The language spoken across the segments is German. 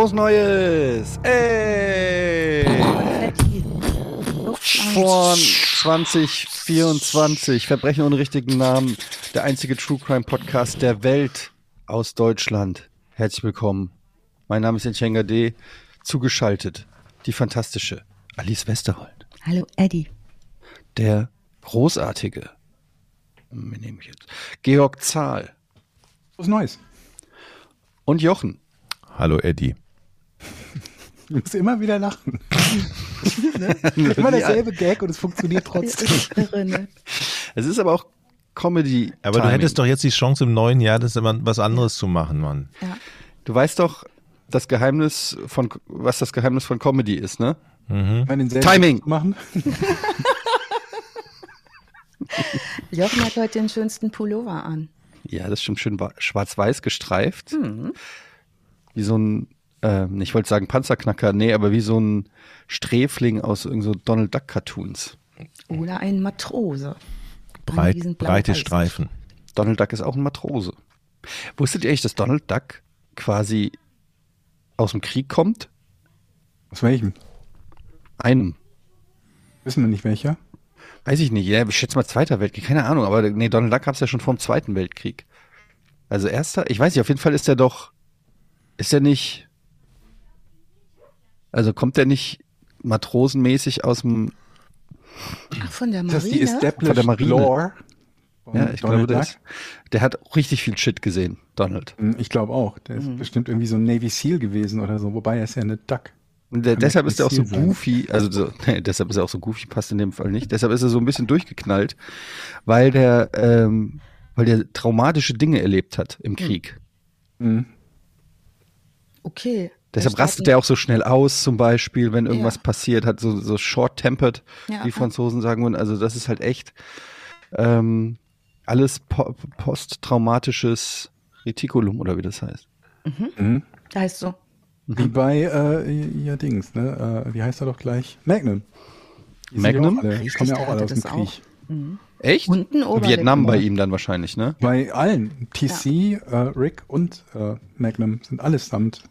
Frohes Neues! Ey! Von 2024. Verbrechen ohne richtigen Namen. Der einzige True Crime Podcast der Welt aus Deutschland. Herzlich willkommen. Mein Name ist Enchenga D. Zugeschaltet. Die fantastische Alice Westerhold. Hallo Eddie. Der großartige. Nehme ich jetzt? Georg Zahl. Was Neues. Und Jochen. Hallo Eddie. Du musst immer wieder lachen. ne? Immer derselbe Gag und es funktioniert trotzdem. Ne? Es ist aber auch Comedy. Aber du hättest doch jetzt die Chance im neuen Jahr, das immer was anderes zu machen, Mann. Ja. Du weißt doch, das Geheimnis von, was das Geheimnis von Comedy ist, ne? Mhm. Timing. Machen. Jochen hat heute den schönsten Pullover an. Ja, das ist schon schön wa- schwarz-weiß gestreift. Wie so ein, ähm, ich wollte sagen Panzerknacker, nee, aber wie so ein Sträfling aus irgend so Donald Duck Cartoons. Oder ein Matrose. Breit, breite. Streifen. Donald Duck ist auch ein Matrose. Wusstet ihr eigentlich, dass Donald Duck quasi aus dem Krieg kommt? Aus welchem? Einem. Wissen wir nicht welcher. Weiß ich nicht, ja, ich schätze mal Zweiter Weltkrieg, keine Ahnung, aber nee, Donald Duck gab es ja schon vor dem Zweiten Weltkrieg. Also erster, ich weiß nicht, auf jeden Fall ist der doch, ist der nicht, also kommt der nicht matrosenmäßig aus dem, Ach, von der Ist das die Marine? Established Von der Marine. Lore? ja, ich Donald glaube, der, ist, der hat richtig viel Shit gesehen, Donald. Hm, Ich glaube auch. Der ist bestimmt irgendwie so ein Navy Seal gewesen oder so. Wobei er ist ja eine Duck. Und der, deshalb ist er auch so goofy, also so, nee, deshalb ist er auch so goofy, passt in dem Fall nicht. Deshalb ist er so ein bisschen durchgeknallt, weil der, ähm, weil der traumatische Dinge erlebt hat im Krieg. Hm. Okay. Deshalb rastet er auch so schnell aus, zum Beispiel, wenn irgendwas Ja. passiert, hat so, so short-tempered, Ja, wie ja. Franzosen sagen würden. Also das ist halt echt ähm, alles po posttraumatisches Reticulum oder wie das heißt. Hm. Heißt so. Wie bei, äh, ja, Dings, ne? Äh, wie heißt er doch gleich? Magnum. Die Magnum? Ja Richtig, kommen ja auch alle aus dem Krieg. auch. Echt? Und ein Oberlip. Vietnam bei Ja. ihm dann wahrscheinlich, ne? Bei allen, TC, äh, Rick und äh, Magnum sind allesamt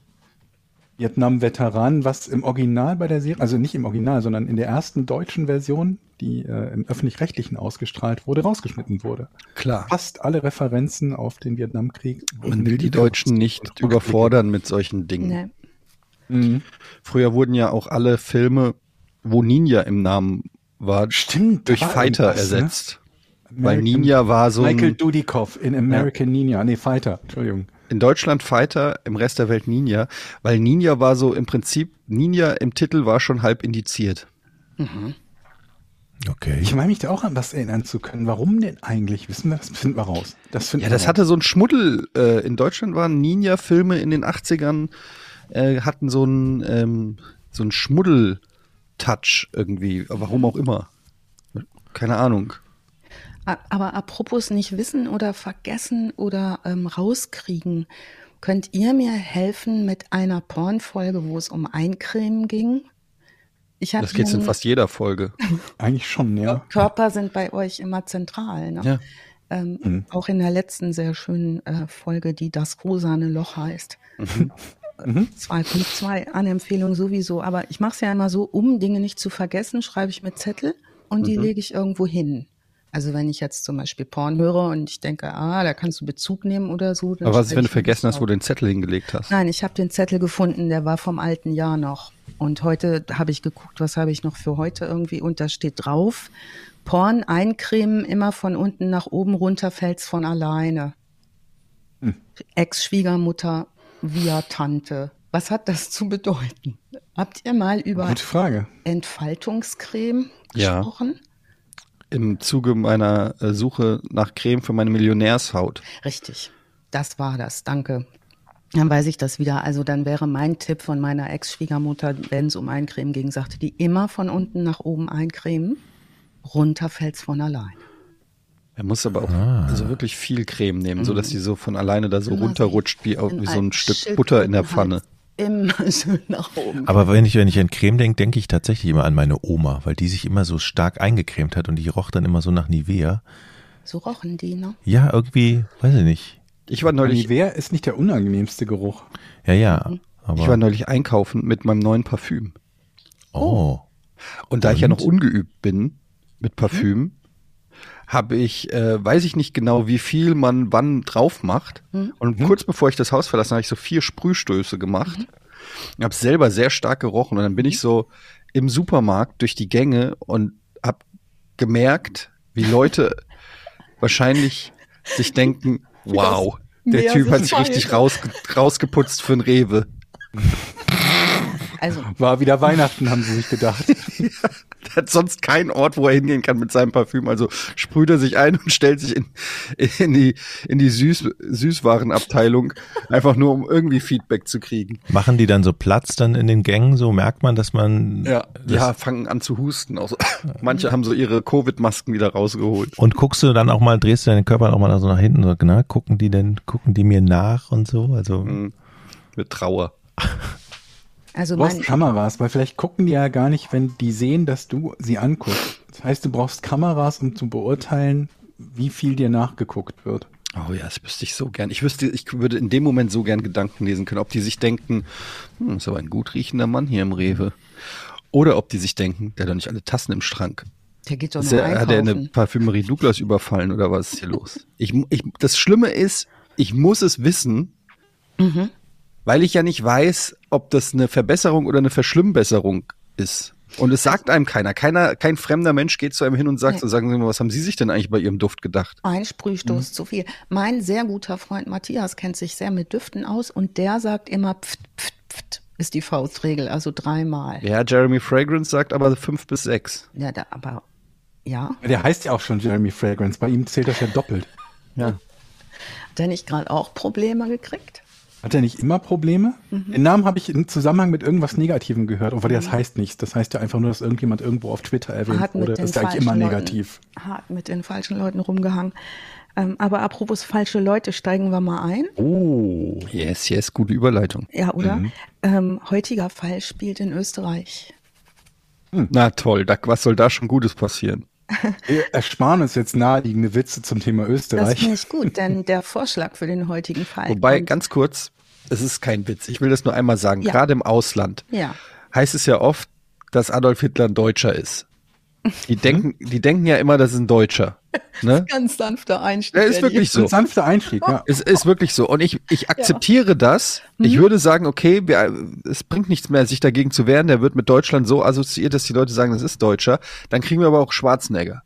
Vietnam-Veteranen, was im Original bei der Serie, also nicht im Original, sondern in der ersten deutschen Version, die äh, im öffentlich-rechtlichen ausgestrahlt wurde, rausgeschnitten wurde. Klar. Fast alle Referenzen auf den Vietnamkrieg. Man will die Deutschen nicht überfordern mit solchen Dingen. Nee. Mhm. Früher wurden ja auch alle Filme, wo Ninja im Namen war, Stimmt. durch war Fighter ne? ersetzt. Weil American- Ninja war so Michael ein, Dudikoff in American Ninja. Nee, Fighter. Entschuldigung. In Deutschland Fighter, im Rest der Welt Ninja, weil Ninja war so im Prinzip, Ninja im Titel war schon halb indiziert. Okay. Ich meine mich da auch an was erinnern zu können. Warum denn eigentlich? Wissen wir das? Finden wir raus. Das finden Ja, wir das raus. hatte so ein Schmuddel. Äh, in Deutschland waren Ninja-Filme in den 80ern, äh, hatten so ein, ähm, so ein Schmuddel-Touch irgendwie. Warum auch immer. Keine Ahnung. Aber apropos nicht wissen oder vergessen oder ähm, rauskriegen, könnt ihr mir helfen mit einer Pornfolge, wo es um Eincremen ging? Ich Das geht's in fast jeder Folge. Eigentlich schon, ja. Körper sind bei euch immer zentral. Ne? Ja. Ähm, Mhm. Auch in der letzten sehr schönen äh, Folge, die das rosane Loch heißt. Mhm. 2.2 an Empfehlung sowieso. Aber ich mache es ja immer so, um Dinge nicht zu vergessen, schreibe ich mir Zettel und Mhm. die lege ich irgendwo hin. Also wenn ich jetzt zum Beispiel Porn höre und ich denke, ah, da kannst du Bezug nehmen oder so. Aber was ist, wenn du vergessen hast, wo du den Zettel hingelegt hast? Nein, ich habe den Zettel gefunden, der war vom alten Jahr noch. Und heute habe ich geguckt, was habe ich noch für heute irgendwie und da steht drauf, Porn eincremen, immer von unten nach oben runter fällt's von alleine. Ex-Schwiegermutter via Tante. Was hat das zu bedeuten? Habt ihr mal über. Entfaltungscreme Ja. gesprochen? Im Zuge meiner äh, Suche nach Creme für meine Millionärshaut. Richtig. Das war das. Danke. Dann weiß ich das wieder. Also dann wäre mein Tipp von meiner Ex-Schwiegermutter, wenn es um Eincremen ging, sagte die immer von unten nach oben eincremen. Runter fällt's von allein. Er muss aber auch Ah. also wirklich viel Creme nehmen, so dass die so von alleine da so runterrutscht wie, wie so ein Stück Butter in der Pfanne. Schildkrötenhals Immer schön nach oben. Aber wenn ich, wenn ich an Creme denke, denke ich tatsächlich immer an meine Oma, weil die sich immer so stark eingecremt hat und die roch dann immer so nach Nivea. So rochen die, ne? Ja, irgendwie, weiß ich nicht. Ich war neulich, Nivea ist nicht der unangenehmste Geruch. Ja, ja. Aber, Ich war neulich einkaufen mit meinem neuen Parfüm. oh. Und da ich ja noch Und? ungeübt bin mit Parfüm, habe ich, äh, weiß ich nicht genau, wie viel man wann drauf macht. Und kurz bevor ich das Haus verlassen habe, ich so vier Sprühstöße gemacht. Ich habe selber sehr stark gerochen und dann bin ich so im Supermarkt durch die Gänge und habe gemerkt, wie Leute wahrscheinlich sich denken, wow, der Typ hat sich richtig rausge rausgeputzt für ein Rewe. Also War wieder Weihnachten, haben sie sich gedacht. Der hat sonst keinen Ort, wo er hingehen kann mit seinem Parfüm. Also sprüht er sich ein und stellt sich in, in die, in die Süß, Süßwarenabteilung, einfach nur um irgendwie Feedback zu kriegen. Machen die dann so Platz dann in den Gängen? So merkt man, dass man. Ja, Das, ja, fangen an zu husten. Auch so. Manche haben so ihre Covid-Masken wieder rausgeholt. Und guckst du dann auch mal, drehst du deinen Körper auch mal so nach hinten, so, na, gucken die denn, gucken die mir nach und so? Also, Mhm. Mit Trauer. Also Du brauchst Kameras, weil vielleicht gucken die ja gar nicht, wenn die sehen, dass du sie anguckst. Das heißt, du brauchst Kameras, um zu beurteilen, wie viel dir nachgeguckt wird. Oh ja, das wüsste ich so gern. Ich wüsste, ich würde in dem Moment so gern Gedanken lesen können, ob die sich denken, hm, ist aber ein gut riechender Mann hier im Rewe. Oder ob die sich denken, der hat doch nicht alle Tassen im Schrank. der geht doch nur der, hat er eine einkaufen. Parfümerie Douglas überfallen oder was ist hier los? Ich, ich, das Schlimme ist, ich muss es wissen, Mhm. weil ich ja nicht weiß, ob das eine Verbesserung oder eine Verschlimmbesserung ist. Und es sagt einem keiner. Keiner, kein fremder Mensch geht zu einem hin und sagt, Nee. so, sagen Sie mal, was haben Sie sich denn eigentlich bei Ihrem Duft gedacht? Ein Mhm. Sprühstoß zu viel. Mein sehr guter Freund Matthias kennt sich sehr mit Düften aus und der sagt immer pft, pft, pft, ist die Faustregel, also dreimal. Ja, Jeremy Fragrance sagt aber fünf bis sechs. Ja, da, aber ja, Der heißt ja auch schon Jeremy Fragrance. Bei ihm zählt das ja doppelt. Ja. hat er nicht gerade auch Probleme gekriegt? Hat er nicht immer Probleme? Mhm. Den Namen habe ich im Zusammenhang mit irgendwas Negativem gehört, aber das heißt nichts. Das heißt ja einfach nur, dass irgendjemand irgendwo auf Twitter erwähnt Hat wurde. Das ist ja eigentlich immer negativ. Leuten, hat mit den falschen Leuten rumgehangen. Ähm, aber apropos falsche Leute, steigen wir mal ein. Oh. Yes, yes, gute Überleitung. Ja, oder? Mhm. Ähm, heutiger Fall spielt in Österreich. Na toll, da, was soll da schon Gutes passieren? Wir ersparen uns jetzt naheliegende Witze zum Thema Das Österreich. finde ich gut, denn der Vorschlag für den heutigen Fall. Wobei, ganz kurz, es ist kein Witz. Ich will das nur einmal sagen. Ja. Gerade im Ausland Ja. heißt es ja oft, dass Adolf Hitler ein Deutscher ist. Die Mhm. denken, die denken ja immer, das ist ein Deutscher. Ne? Ganz sanfter Einstieg. Der ist Eddie. wirklich Ein so. sanfter Einstieg, ja. Es ist wirklich so. Und ich, ich akzeptiere das. Ich Mhm. würde sagen, okay, wir, es bringt nichts mehr, sich dagegen zu wehren. Der wird mit Deutschland so assoziiert, dass die Leute sagen, das ist Deutscher. Dann kriegen wir aber auch Schwarzenegger.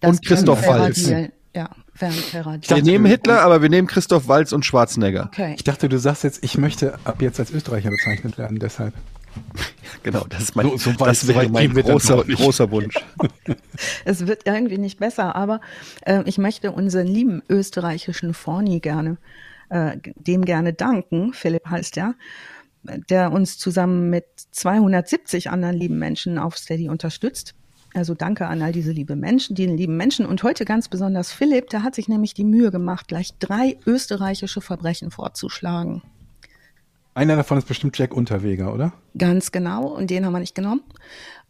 Das und Christoph ein. Deal. Ja, ein. Wir nehmen Hitler, aber wir nehmen Christoph Walz und Schwarzenegger. Okay. Ich dachte, du sagst jetzt, ich möchte ab jetzt als Österreicher bezeichnet werden, deshalb. Genau, das ist mein, So- so weit- das wäre mein großer, großer Wunsch. Es wird irgendwie nicht besser, aber äh, ich möchte unseren lieben österreichischen Forni gerne, äh, dem gerne danken. Philipp heißt er, der uns zusammen mit 270 anderen lieben Menschen auf Steady unterstützt. Also danke an all diese liebe Menschen, die lieben Menschen. Und heute ganz besonders Philipp, der hat sich nämlich die Mühe gemacht, gleich drei österreichische Verbrechen vorzuschlagen. Einer davon ist bestimmt Jack Unterweger, oder? Ganz genau, und den haben wir nicht genommen.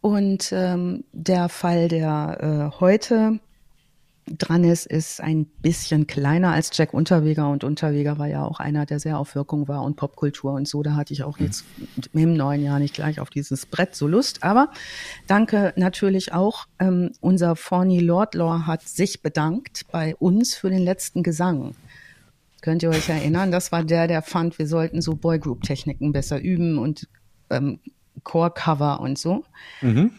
Und ähm, der Fall, der äh, heute dran ist, ist ein bisschen kleiner als Jack Unterweger. Und Unterweger war ja auch einer, der sehr auf Wirkung war und Popkultur und so. Da hatte ich auch jetzt im neuen Jahr nicht gleich auf dieses Brett so Lust. Aber danke natürlich auch. Ähm, unser Forny Lordlaw hat sich bedankt bei uns für den letzten Gesang. Könnt ihr euch erinnern? Das war der, der fand, wir sollten so Boygroup-Techniken besser üben und ähm, Core-Cover und so.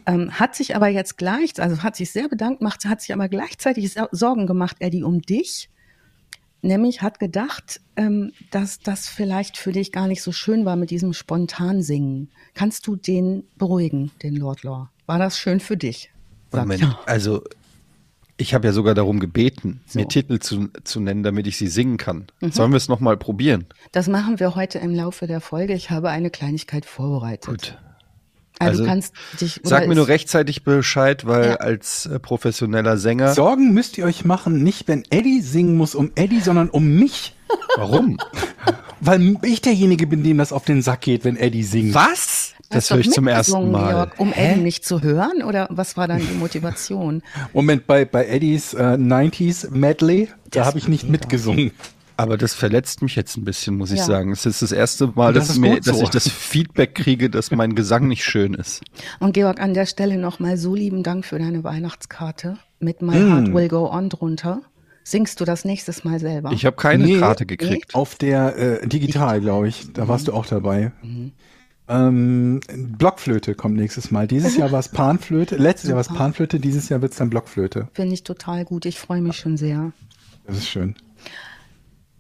Ähm, hat sich aber jetzt gleich, also hat sich sehr bedankt, macht, hat sich aber gleichzeitig Sorgen gemacht, Eddie, um dich. Nämlich hat gedacht, ähm, dass das vielleicht für dich gar nicht so schön war mit diesem Spontansingen. Kannst du den beruhigen, den Lord Law? War das schön für dich? Moment, also ich habe ja sogar darum gebeten, So. Mhm. mir Titel zu, zu nennen, damit ich sie singen kann. Sollen wir es nochmal probieren? Das machen wir heute im Laufe der Folge. Ich habe eine Kleinigkeit vorbereitet. Gut. Also, Also, du kannst dich. Sag mir nur rechtzeitig Bescheid, weil Ja. als äh, professioneller Sänger. Sorgen müsst ihr euch machen, nicht wenn Eddie singen muss um Eddie, sondern um mich. Warum? Weil ich derjenige bin, dem das auf den Sack geht, wenn Eddie singt. Was? Das höre ich zum ersten Mal. Georg, um Eddie nicht zu hören? Oder was war dann die Motivation? Moment, bei, bei Eddies äh, 90s Medley, da habe ich nicht doch. mitgesungen. Aber das verletzt mich jetzt ein bisschen, muss ich Ja. sagen. Es ist das erste Mal, das dass, mir, gut dass so. ich das Feedback kriege, dass mein Gesang nicht schön ist. Und Georg, an der Stelle nochmal so lieben Dank für deine Weihnachtskarte mit My Mm. Heart Will Go On drunter. Singst du das nächstes Mal selber? Ich habe keine Nee. Karte gekriegt. Auf der äh, Digital, glaube ich. Da warst du auch dabei. Ähm, Blockflöte kommt nächstes Mal. Dieses Jahr war es Panflöte. Letztes Jahr war es Panflöte. Dieses Jahr wird es dann Blockflöte. Finde ich total gut. Ich freue mich schon sehr. Das ist schön.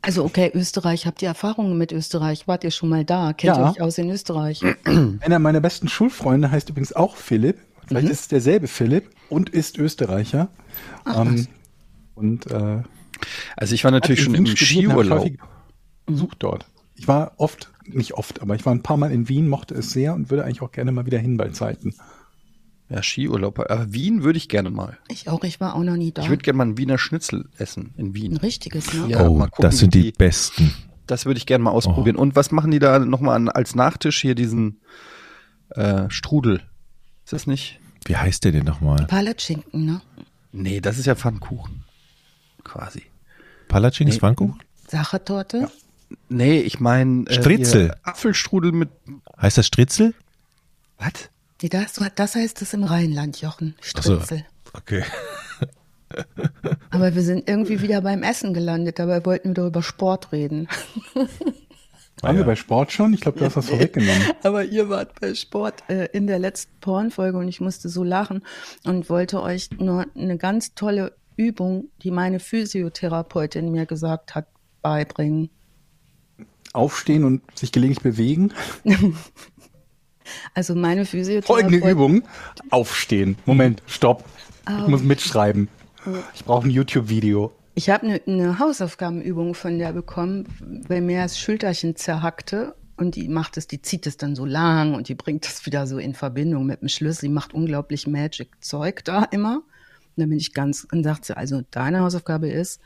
Also okay, Österreich, habt ihr Erfahrungen mit Österreich? Wart ihr schon mal da? Kennt ihr Ja. euch aus in Österreich? Einer meiner besten Schulfreunde heißt übrigens auch Philipp. Vielleicht Mhm. ist es derselbe Philipp und ist Österreicher. Ähm, und äh, Also ich war natürlich schon in im Skiurlaub. besucht dort. Ich war oft, nicht oft, aber ich war ein paar Mal in Wien, mochte es sehr und würde eigentlich auch gerne mal wieder hin bei Zeiten. Ja, Skiurlaub. Aber Wien würde ich gerne mal. Ich auch, ich war auch noch nie da. Ich würde gerne mal einen Wiener Schnitzel essen in Ein Wien. richtiges, ne? Ja, oh, mal gucken, das sind die die- besten. Das würde ich gerne mal ausprobieren. Und was machen die da nochmal an, als Nachtisch hier diesen äh, Strudel? Ist das nicht? Wie heißt der denn nochmal? Palatschinken, ne? Nee, das ist ja Pfannkuchen. Quasi. Palatschinks Nee. Pfannkuchen? Sachertorte? Nee, ich meine äh, Stritzel. Apfelstrudel mit Heißt das Stritzel? was? Nee, das, das heißt es im Rheinland, Jochen. Ach so. Stritzel. Okay. Aber wir sind irgendwie wieder beim Essen gelandet. Dabei wollten wir doch über Sport reden. Waren wir bei Sport schon? Ich glaube, du hast das vorweggenommen. Aber ihr wart bei Sport äh, in der letzten Pornfolge und ich musste so lachen und wollte euch nur eine ganz tolle Übung, die meine Physiotherapeutin mir gesagt hat, beibringen. Aufstehen und sich gelegentlich bewegen. Also meine Folgende Physiotherapeutin. Übung. Aufstehen. Moment, stopp. Ich Oh. muss mitschreiben. Ich brauche ein YouTube-Video. Ich habe eine, eine Hausaufgabenübung von der bekommen, weil mir das Schulterchen zerhackte und die macht es, die zieht es dann so lang und die bringt das wieder so in Verbindung mit dem Schlüssel. Die macht unglaublich Magic-Zeug da immer. Und dann bin ich ganz, und sagt sie, also deine Hausaufgabe ist,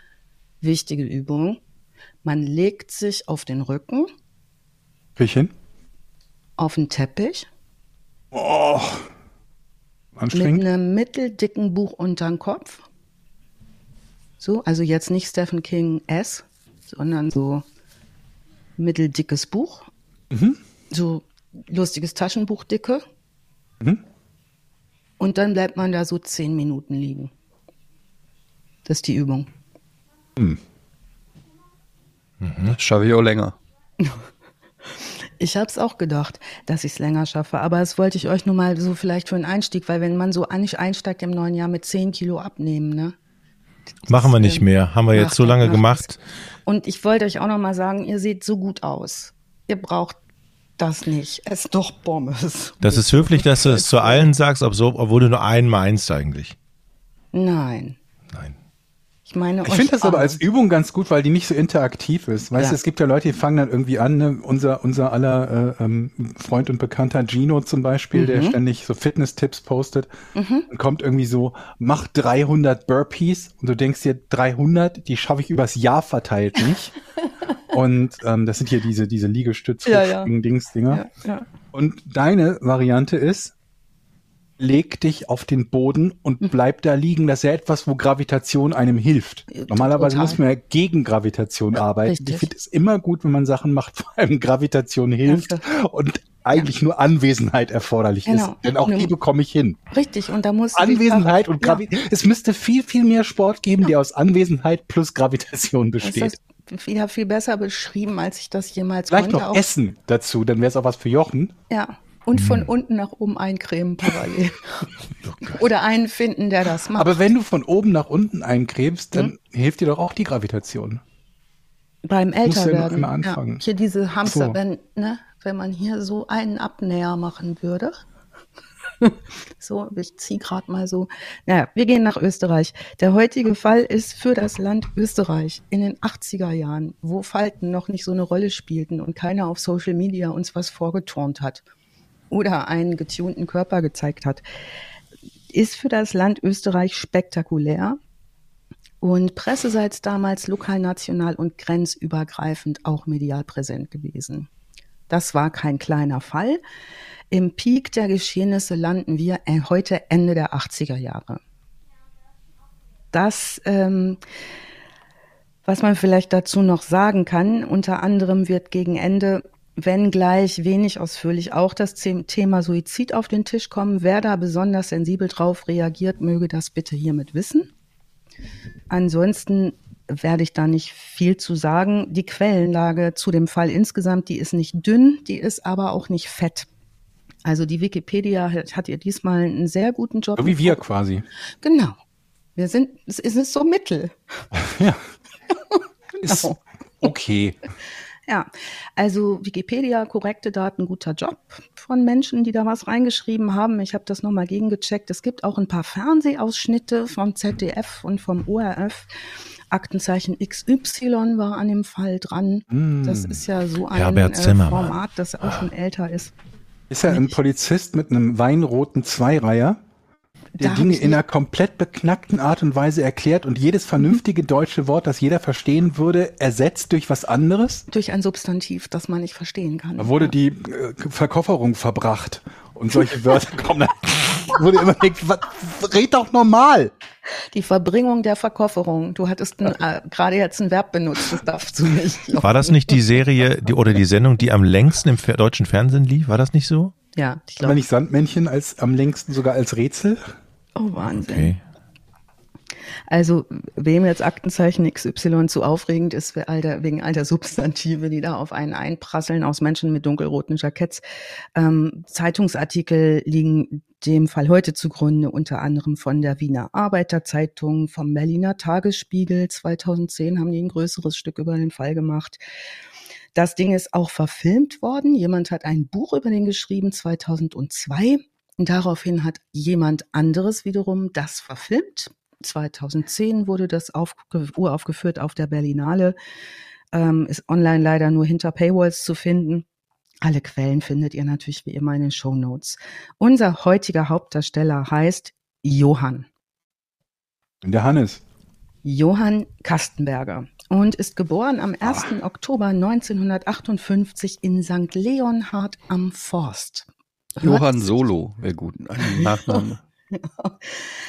wichtige Übung, man legt sich auf den Rücken, Krieg hin? auf den Teppich, Oh. mit Anstrengend. einem mitteldicken Buch unter den Kopf. So, also jetzt nicht Stephen King S, sondern so mitteldickes Buch. So lustiges Taschenbuchdicke. Und dann bleibt man da so zehn Minuten liegen. Das ist die Übung. Das schaffe ich auch länger. Ich habe es auch gedacht, dass ich es länger schaffe, aber das wollte ich euch nur mal so vielleicht für einen Einstieg, weil wenn man so nicht einsteigt im neuen Jahr mit 10 Kilo abnehmen, ne? Machen wir nicht mehr. Haben wir jetzt so lange macht gemacht. Und ich wollte euch auch noch mal sagen, ihr seht so gut aus. Ihr braucht das nicht. Es ist doch Pommes. Das ist höflich, dass du es zu allen sagst, obwohl du nur einen meinst eigentlich. Nein. Nein. Ich meine Ich finde das aber als Übung ganz gut, weil die nicht so interaktiv ist. Weißt Ja. du, es gibt ja Leute, die fangen dann irgendwie an, ne? unser, unser aller äh, ähm, Freund und Bekannter Gino zum Beispiel, der ständig so Fitness-Tipps postet und kommt irgendwie so, mach 300 Burpees und du denkst dir, 300, die schaffe ich übers Jahr verteilt nicht. und ähm, das sind hier diese, diese Liegestütz, Ja, ja. Dings-Dinger. Ja, ja. Und deine Variante ist, leg dich auf den Boden und Mhm. bleib da liegen. Das ist ja etwas, wo Gravitation einem hilft. Normalerweise total. muss man ja gegen Gravitation arbeiten. richtig. Ich finde es immer gut, wenn man Sachen macht, vor allem Gravitation hilft Danke. und eigentlich nur Anwesenheit erforderlich Genau. ist. Denn auch die Nun- bekomme ich hin. Richtig, und da dich Anwesenheit und Gravitation. Es müsste viel, viel mehr Sport geben, der aus Anwesenheit plus Gravitation besteht. wieder viel besser beschrieben, als ich das jemals Vielleicht konnte. noch Auch- Essen dazu, dann wäre es auch was für Jochen. Ja. Und von Hm. unten nach oben eincremen parallel. Oder einen finden, der das macht. Aber wenn du von oben nach unten eincremst, dann Hm? hilft dir doch auch die Gravitation. Beim ja Älterwerden. anfangen. Ja, hier diese Hamster, so. wenn, ne, wenn man hier so einen Abnäher machen würde. so, ich ziehe gerade mal so. Naja, wir gehen nach Österreich. Der heutige Fall ist für das Land Österreich in den 80er Jahren, wo Falten noch nicht so eine Rolle spielten und keiner auf Social Media uns was vorgeturnt hat oder einen getunten Körper gezeigt hat, ist für das Land Österreich spektakulär und Presseseits damals lokal, national und grenzübergreifend auch medial präsent gewesen. Das war kein kleiner Fall. Im Peak der Geschehnisse landen wir äh, heute Ende der 80er Jahre. Das ähm, Was man vielleicht dazu noch sagen kann, unter anderem wird gegen Ende, wenn gleich wenig ausführlich, auch das Thema Suizid auf den Tisch kommen. Wer da besonders sensibel drauf reagiert, möge das bitte hiermit wissen. Ansonsten werde ich da nicht viel zu sagen. Die Quellenlage zu dem Fall insgesamt, die ist nicht dünn, die ist aber auch nicht fett. Also die Wikipedia hat, hat ihr diesmal einen sehr guten Job. So wie wir quasi. Genau. Wir sind, es ist so mittel. Ja. Ist okay. Ja, also Wikipedia, korrekte Daten, guter Job von Menschen, die da was reingeschrieben haben. Ich habe das nochmal gegengecheckt. Es gibt auch ein paar Fernsehausschnitte vom ZDF und vom ORF. Aktenzeichen XY war an dem Fall dran. Mm. Das ist ja so ein äh. Format, das auch schon älter ist. Ist er ein Polizist mit einem weinroten Zweireiher, der Da hab Dinge in einer komplett beknackten Art und Weise erklärt und jedes vernünftige deutsche Wort, das jeder verstehen würde, ersetzt durch was anderes? Durch ein Substantiv, das man nicht verstehen kann. Da wurde die äh, Verkofferung verbracht und solche Wörter kommen. dann. wurde immer denkt, was, red doch normal. Die Verbringung der Verkofferung. Du hattest ein, äh, gerade jetzt ein Verb benutzt, das darfst du nicht. War das nicht die Serie die, oder die Sendung, die am längsten im deutschen Fernsehen lief? War das nicht so? Ja, ich glaube. nicht Sandmännchen als am längsten sogar als Rätsel? Oh, Wahnsinn. Okay. Also, wem jetzt Aktenzeichen XY zu aufregend ist, alter, wegen alter Substantive, die da auf einen einprasseln aus Menschen mit dunkelroten Jacketts. Ähm, Zeitungsartikel liegen dem Fall heute zugrunde, unter anderem von der Wiener Arbeiterzeitung, vom Berliner Tagesspiegel. 2010 haben die ein größeres Stück über den Fall gemacht. Das Ding ist auch verfilmt worden. Jemand hat ein Buch über den geschrieben, 2002. Und daraufhin hat jemand anderes wiederum das verfilmt. 2010 wurde das aufge uraufgeführt auf der Berlinale. Ähm, ist online leider nur hinter Paywalls zu finden. Alle Quellen findet ihr natürlich wie immer in den Show Notes. Unser heutiger Hauptdarsteller heißt Johann. Der Hannes. Johann Kastenberger und ist geboren am 1. Oktober 1958 in St. Leonhard am Forst. Johann Solo wäre gut. Ein Nachname.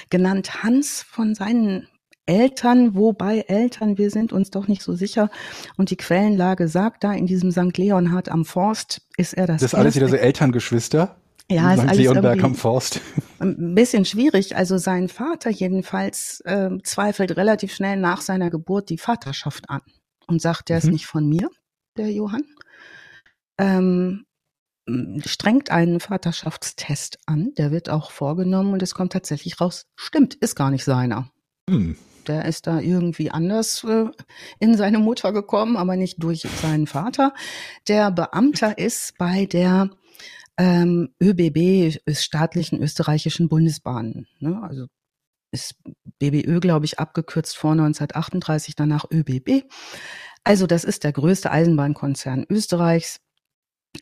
genannt Hans von seinen Eltern, wobei Eltern, wir sind uns doch nicht so sicher. Und die Quellenlage sagt da, in diesem St. Leonhard am Forst ist er das. Das ist alles wieder so Elterngeschwister. Ja, ist St. alles Leonberg am Forst. ein bisschen schwierig. Also sein Vater jedenfalls äh, zweifelt relativ schnell nach seiner Geburt die Vaterschaft an und sagt, der ist Mhm. nicht von mir, der Johann. Ähm, strengt einen Vaterschaftstest an, der wird auch vorgenommen und es kommt tatsächlich raus, stimmt, ist gar nicht seiner. Hm. Der ist da irgendwie anders äh, in seine Mutter gekommen, aber nicht durch seinen Vater. Der Beamter ist bei der ähm, ÖBB, ist staatlichen österreichischen Bundesbahnen. Ne? Also ist BBÖ, glaube ich, abgekürzt vor 1938, danach ÖBB. Also das ist der größte Eisenbahnkonzern Österreichs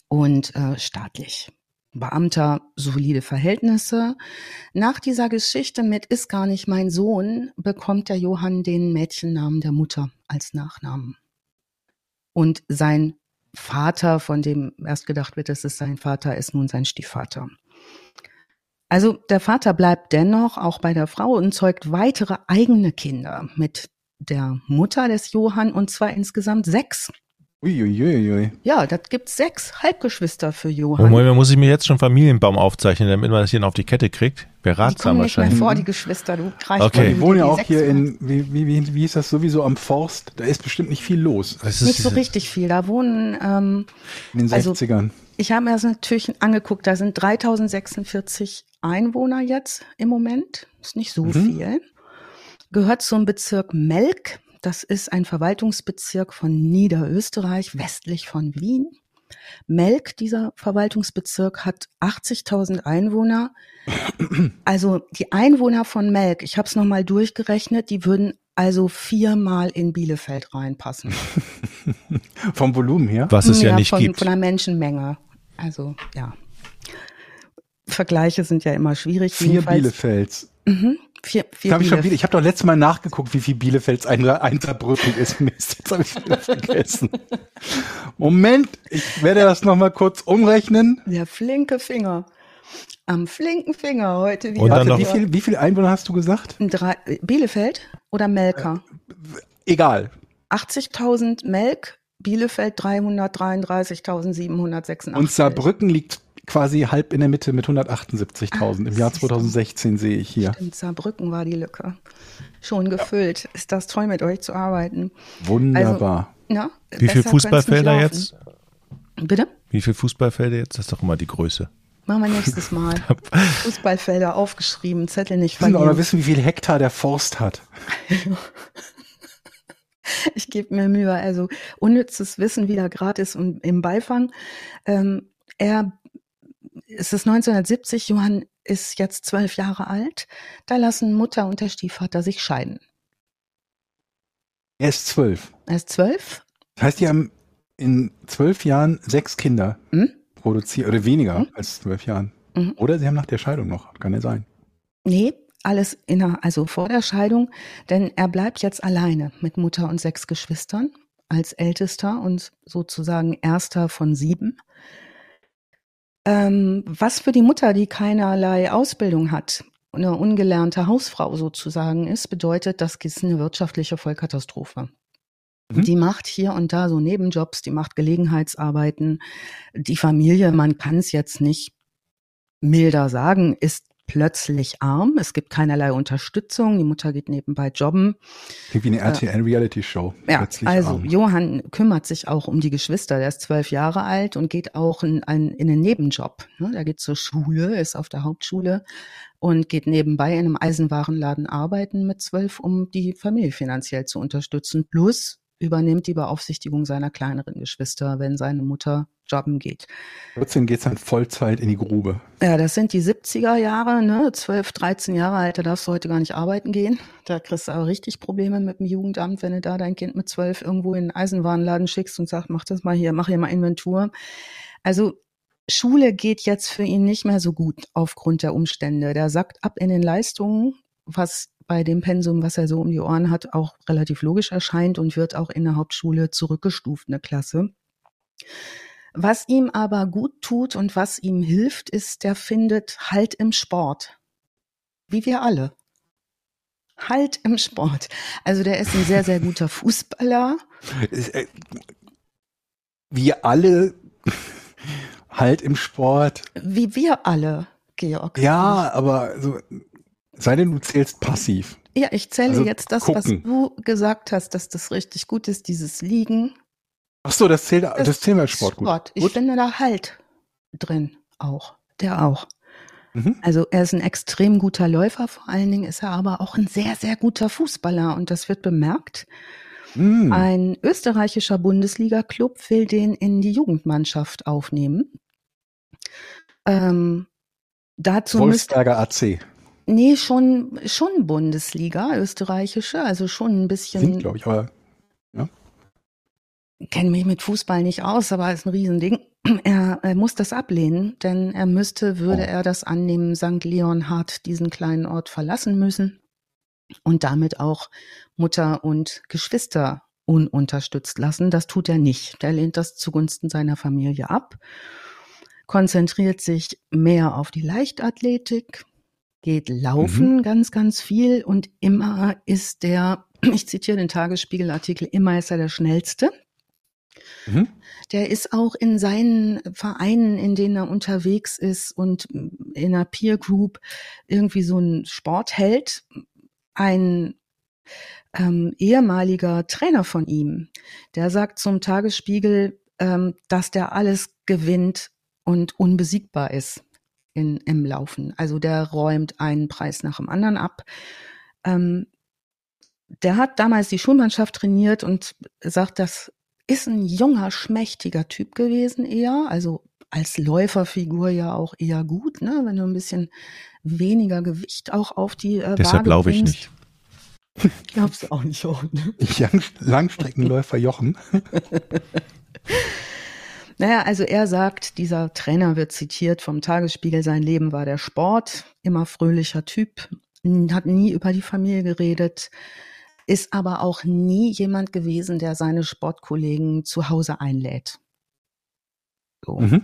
und äh, staatlich. Beamter, solide Verhältnisse. Nach dieser Geschichte mit ist gar nicht mein Sohn, bekommt der Johann den Mädchennamen der Mutter als Nachnamen. Und sein Vater, von dem erst gedacht wird, es ist sein Vater, ist nun sein Stiefvater. Also der Vater bleibt dennoch auch bei der Frau und zeugt weitere eigene Kinder mit der Mutter des Johann und zwar insgesamt sechs. Uiuiui. Ja, das gibt sechs Halbgeschwister für Oh, Johann. Moment, muss ich mir jetzt schon Familienbaum aufzeichnen, damit man das hier noch auf die Kette kriegt? Die ratsam kommen nicht mehr wahrscheinlich. vor, die Geschwister. Du reicht Okay. Die wohnen ja auch hier in, wie, wie, wie, wie ist das sowieso am Forst? Da ist bestimmt nicht viel los Das Nicht so richtig viel. Da wohnen, ähm, in den Also- 60ern. ich habe mir das natürlich angeguckt, da sind 3046 Einwohner jetzt im Moment. Ist nicht so Mhm. viel. Gehört zum Bezirk Melk. Das ist ein Verwaltungsbezirk von Niederösterreich, westlich von Wien. Melk, dieser Verwaltungsbezirk, hat 80.000 Einwohner. Also die Einwohner von Melk, ich habe es nochmal durchgerechnet, die würden also viermal in Bielefeld reinpassen. Vom Volumen her. Was es ja, nicht von, gibt. Von der Menschenmenge. Also, ja. Vergleiche sind ja immer schwierig. Vier Jedenfalls- Bielefelds. Mhm. Vier, vier hab ich schon wieder, ich habe doch letztes Mal nachgeguckt, wie viel Bielefelds ein, ein Saarbrücken ist. Mist, jetzt habe ich wieder vergessen. Moment, ich werde das nochmal kurz umrechnen. Der flinke Finger. Am flinken Finger heute wieder. Und dann Warte, noch- wie, viel, wie viel Einwohner hast du gesagt? Drei, Bielefeld oder Melker? Egal. 80.000 Melk, Bielefeld 333.786. Und Saarbrücken liegt quasi halb in der Mitte mit 178.000 im Jahr 2016 sehe ich hier. Stimmt, Saarbrücken war die Lücke. Schon gefüllt. Ist das toll, mit euch zu arbeiten. Wunderbar. Also, ja, Wie viele Fußballfelder jetzt? Bitte? Wie viele Fußballfelder jetzt? Das ist doch immer die Größe. Machen wir nächstes Mal. Fußballfelder aufgeschrieben, Zettel nicht müssen verlieren. aber wissen, wie viel Hektar der Forst hat. Ich gebe mir Mühe. Also unnützes Wissen wieder gratis und im Beifang. Ähm, er es ist 1970, Johann ist jetzt zwölf Jahre alt. Da lassen Mutter und der Stiefvater sich scheiden. Er ist zwölf. Er ist zwölf. Das heißt, die haben in zwölf Jahren sechs Kinder Hm? produziert, oder weniger Hm? als zwölf Jahren. Mhm. Oder sie haben nach der Scheidung noch, kann ja sein. Nee, alles in der, also vor der Scheidung, denn er bleibt jetzt alleine mit Mutter und sechs Geschwistern als ältester und sozusagen erster von sieben. Ähm, was für die Mutter, die keinerlei Ausbildung hat, eine ungelernte Hausfrau sozusagen ist, bedeutet, das ist eine wirtschaftliche Vollkatastrophe. Mhm. Die macht hier und da so Nebenjobs, die macht Gelegenheitsarbeiten. Die Familie, man kann es jetzt nicht milder sagen, ist plötzlich arm. Es gibt keinerlei Unterstützung. Die Mutter geht nebenbei jobben. Klingt wie eine RTL-Reality-Show. Ja, Plötzlich also arm. Johann kümmert sich auch um die Geschwister. Der ist zwölf Jahre alt und geht auch in, ein, in einen Nebenjob. Ne? Der geht zur Schule, ist auf der Hauptschule und geht nebenbei in einem Eisenwarenladen arbeiten mit zwölf, um die Familie finanziell zu unterstützen. Plus übernimmt die Beaufsichtigung seiner kleineren Geschwister, wenn seine Mutter jobben geht. 14 geht's dann Vollzeit in die Grube. Ja, das sind die 70er Jahre, ne? 12, 13 Jahre alt, da darfst du heute gar nicht arbeiten gehen. Da kriegst du aber richtig Probleme mit dem Jugendamt, wenn du da dein Kind mit 12 irgendwo in einen Eisenwarenladen schickst und sagst, mach das mal hier, mach hier mal Inventur. Also Schule geht jetzt für ihn nicht mehr so gut aufgrund der Umstände. Der sackt ab in den Leistungen, was bei dem Pensum, was er so um die Ohren hat, auch relativ logisch erscheint und wird auch in der Hauptschule zurückgestuft, eine Klasse. Was ihm aber gut tut und was ihm hilft, ist, der findet Halt im Sport. Wie wir alle. Halt im Sport. Also der ist ein sehr, sehr guter Fußballer. Äh, Wir alle halt im Sport. Wie wir alle, Georg. Ja, aber so, sei denn du zählst passiv. Ja, ich zähle Also jetzt das, gucken. was du gesagt hast, dass das richtig gut ist, dieses Liegen. Ach so, das zählt, das, zählt als Sport gut. Sport. Ich gut. finde da Halt drin auch. Der auch. Mhm. Also er ist ein extrem guter Läufer, vor allen Dingen ist er aber auch ein sehr, sehr guter Fußballer und das wird bemerkt. Mhm. Ein österreichischer Bundesliga-Club will den in die Jugendmannschaft aufnehmen. Ähm, dazu Wolfsberger AC. Nee, schon, schon Bundesliga, österreichische, also schon ein bisschen, Sind, glaube ich, aber kenne mich mit Fußball nicht aus, aber ist ein Riesending. Er, er muss das ablehnen, denn er müsste, würde Oh. er das annehmen, St. Leonhard diesen kleinen Ort verlassen müssen und damit auch Mutter und Geschwister ununterstützt lassen. Das tut er nicht. Er lehnt das zugunsten seiner Familie ab, konzentriert sich mehr auf die Leichtathletik, geht laufen ganz, ganz viel und immer ist der, ich zitiere den Tagesspiegelartikel, immer ist er der Schnellste. mhm. Der ist auch in seinen Vereinen, in denen er unterwegs ist und in einer Peer Group irgendwie so ein Sportheld. Ein ähm, ehemaliger Trainer von ihm, der sagt zum Tagesspiegel, ähm, dass der alles gewinnt und unbesiegbar ist in, im Laufen. Also der räumt einen Preis nach dem anderen ab. Ähm, der hat damals die Schulmannschaft trainiert und sagt, das ist ein junger, schmächtiger Typ gewesen eher, also als Läuferfigur ja auch eher gut, ne? wenn du ein bisschen weniger Gewicht auch auf die äh, Deshalb Waage laufe ich nicht. Glaubst du auch nicht, auch, ne? Lang, Langstreckenläufer Jochen. Naja, also er sagt, dieser Trainer wird zitiert vom Tagesspiegel, sein Leben war der Sport, immer fröhlicher Typ, hat nie über die Familie geredet, ist aber auch nie jemand gewesen, der seine Sportkollegen zu Hause einlädt. So. Mhm.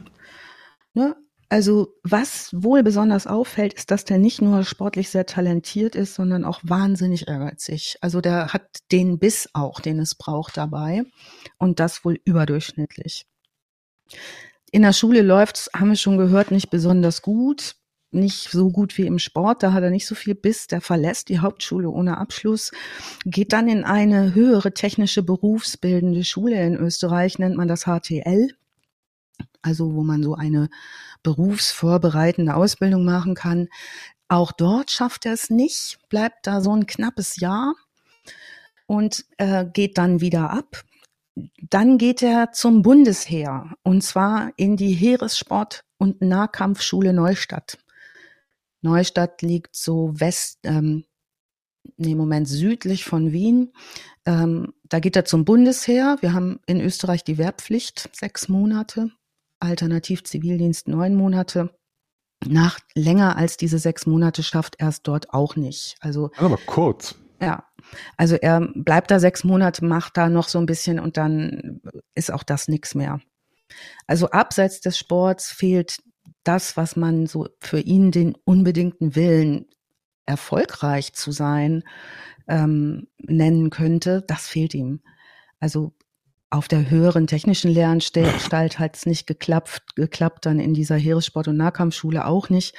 Ne? Also was wohl besonders auffällt, ist, dass der nicht nur sportlich sehr talentiert ist, sondern auch wahnsinnig ehrgeizig. Also der hat den Biss auch, den es braucht dabei und das wohl überdurchschnittlich. In der Schule läuft's, haben wir schon gehört, nicht besonders gut nicht so gut wie im Sport, da hat er nicht so viel Biss, der verlässt die Hauptschule ohne Abschluss, geht dann in eine höhere technische berufsbildende Schule in Österreich, nennt man das HTL, also wo man so eine berufsvorbereitende Ausbildung machen kann. Auch dort schafft er es nicht, bleibt da so ein knappes Jahr und äh, geht dann wieder ab. Dann geht er zum Bundesheer und zwar in die Heeressport- und Nahkampfschule Neustadt. Neustadt liegt so west, ähm, nee, Moment, südlich von Wien. Ähm, da geht er zum Bundesheer. Wir haben in Österreich die Wehrpflicht, sechs Monate, alternativ Zivildienst neun Monate. Nach länger als diese sechs Monate schafft er es dort auch nicht. Also aber kurz. Ja, also er bleibt da sechs Monate, macht da noch so ein bisschen und dann ist auch das nichts mehr. Also abseits des Sports fehlt das, was man so für ihn den unbedingten Willen, erfolgreich zu sein, ähm, nennen könnte, das fehlt ihm. Also auf der höheren technischen Lehranstalt hat es nicht geklappt, geklappt, dann in dieser Heeressport- und Nahkampfschule auch nicht.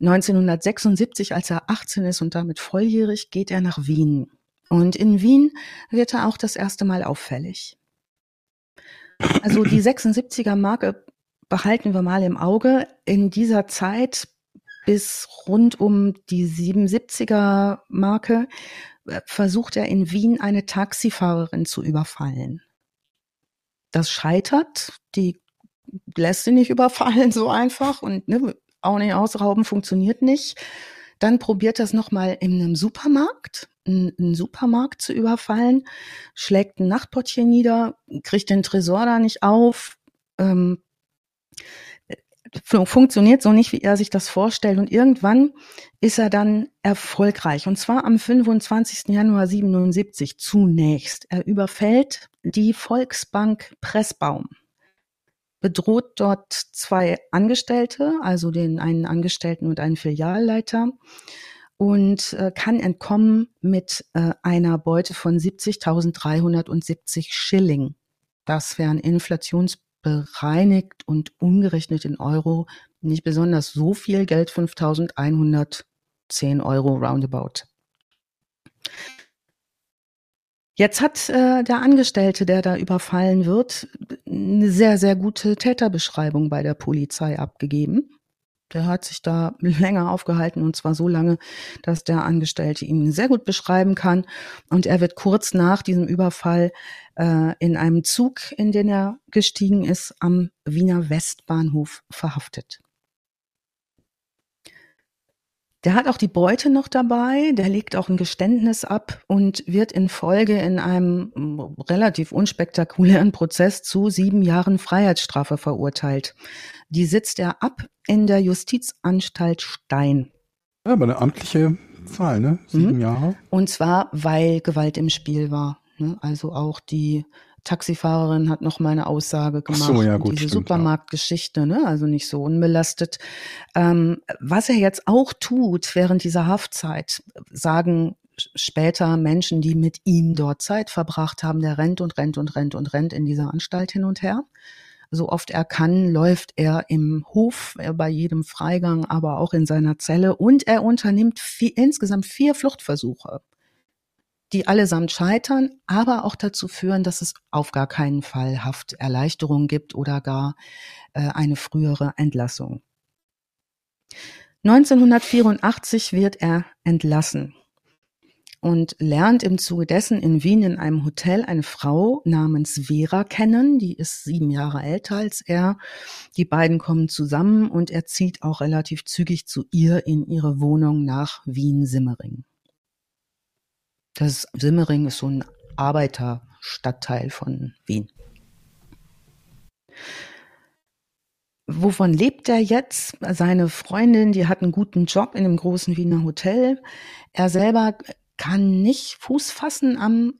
1976, als er 18 ist und damit volljährig, geht er nach Wien. Und in Wien wird er auch das erste Mal auffällig. Also die 76er Marke behalten wir mal im Auge. In dieser Zeit bis rund um die 77er Marke äh, versucht er in Wien eine Taxifahrerin zu überfallen. Das scheitert, die lässt sie nicht überfallen so einfach und ne, auch nicht ausrauben funktioniert nicht. Dann probiert er es nochmal in einem Supermarkt, einen Supermarkt zu überfallen, schlägt ein Nachtportier nieder, kriegt den Tresor da nicht auf, ähm, funktioniert so nicht, wie er sich das vorstellt. Und irgendwann ist er dann erfolgreich. Und zwar am 25. Januar 77 zunächst. Er überfällt die Volksbank Pressbaum, bedroht dort zwei Angestellte, also den einen Angestellten und einen Filialleiter und äh, kann entkommen mit äh, einer Beute von 70.370 Schilling. Das wären Inflations bereinigt und umgerechnet in Euro nicht besonders so viel Geld, 5.110 Euro roundabout. Jetzt hat äh, der Angestellte, der da überfallen wird, eine sehr, sehr gute Täterbeschreibung bei der Polizei abgegeben. Der hat sich da länger aufgehalten und zwar so lange, dass der Angestellte ihn sehr gut beschreiben kann. Und er wird kurz nach diesem Überfall äh, in einem Zug, in den er gestiegen ist, am Wiener Westbahnhof verhaftet. Der hat auch die Beute noch dabei, der legt auch ein Geständnis ab und wird in Folge in einem relativ unspektakulären Prozess zu sieben Jahren Freiheitsstrafe verurteilt. Die sitzt er ab in der Justizanstalt Stein. Ja, aber eine amtliche Zahl, ne? Sieben mhm. Jahre. Und zwar, weil Gewalt im Spiel war. Ne? Also auch die Taxifahrerin hat noch mal eine Aussage gemacht. Ach so, ja, gut, diese stimmt, Supermarktgeschichte, ne? also nicht so unbelastet. Ähm, was er jetzt auch tut während dieser Haftzeit, sagen später Menschen, die mit ihm dort Zeit verbracht haben, der rennt und rennt und rennt und rennt in dieser Anstalt hin und her so oft er kann, läuft er im Hof äh, bei jedem Freigang, aber auch in seiner Zelle und er unternimmt vier, insgesamt vier Fluchtversuche, die allesamt scheitern, aber auch dazu führen, dass es auf gar keinen Fall Hafterleichterung gibt oder gar äh, eine frühere Entlassung. 1984 wird er entlassen und lernt im Zuge dessen in Wien in einem Hotel eine Frau namens Vera kennen. Die ist sieben Jahre älter als er. Die beiden kommen zusammen und er zieht auch relativ zügig zu ihr in ihre Wohnung nach Wien-Simmering. Das Simmering ist so ein Arbeiterstadtteil von Wien. Wovon lebt er jetzt? Seine Freundin, die hat einen guten Job in einem großen Wiener Hotel. Er selber kann nicht Fuß fassen am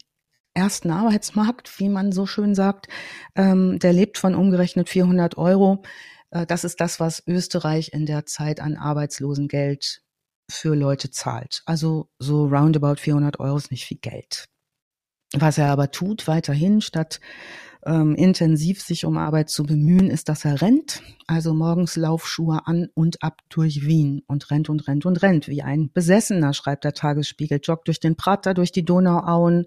ersten Arbeitsmarkt, wie man so schön sagt. Ähm, der lebt von umgerechnet 400 Euro. Äh, das ist das, was Österreich in der Zeit an Arbeitslosengeld für Leute zahlt. Also so roundabout 400 Euro ist nicht viel Geld. Was er aber tut, weiterhin, statt ähm, intensiv sich um Arbeit zu bemühen, ist, dass er rennt. Also morgens Laufschuhe an und ab durch Wien und rennt und rennt und rennt. Wie ein Besessener, schreibt der Tagesspiegel. Joggt durch den Prater, durch die Donauauen,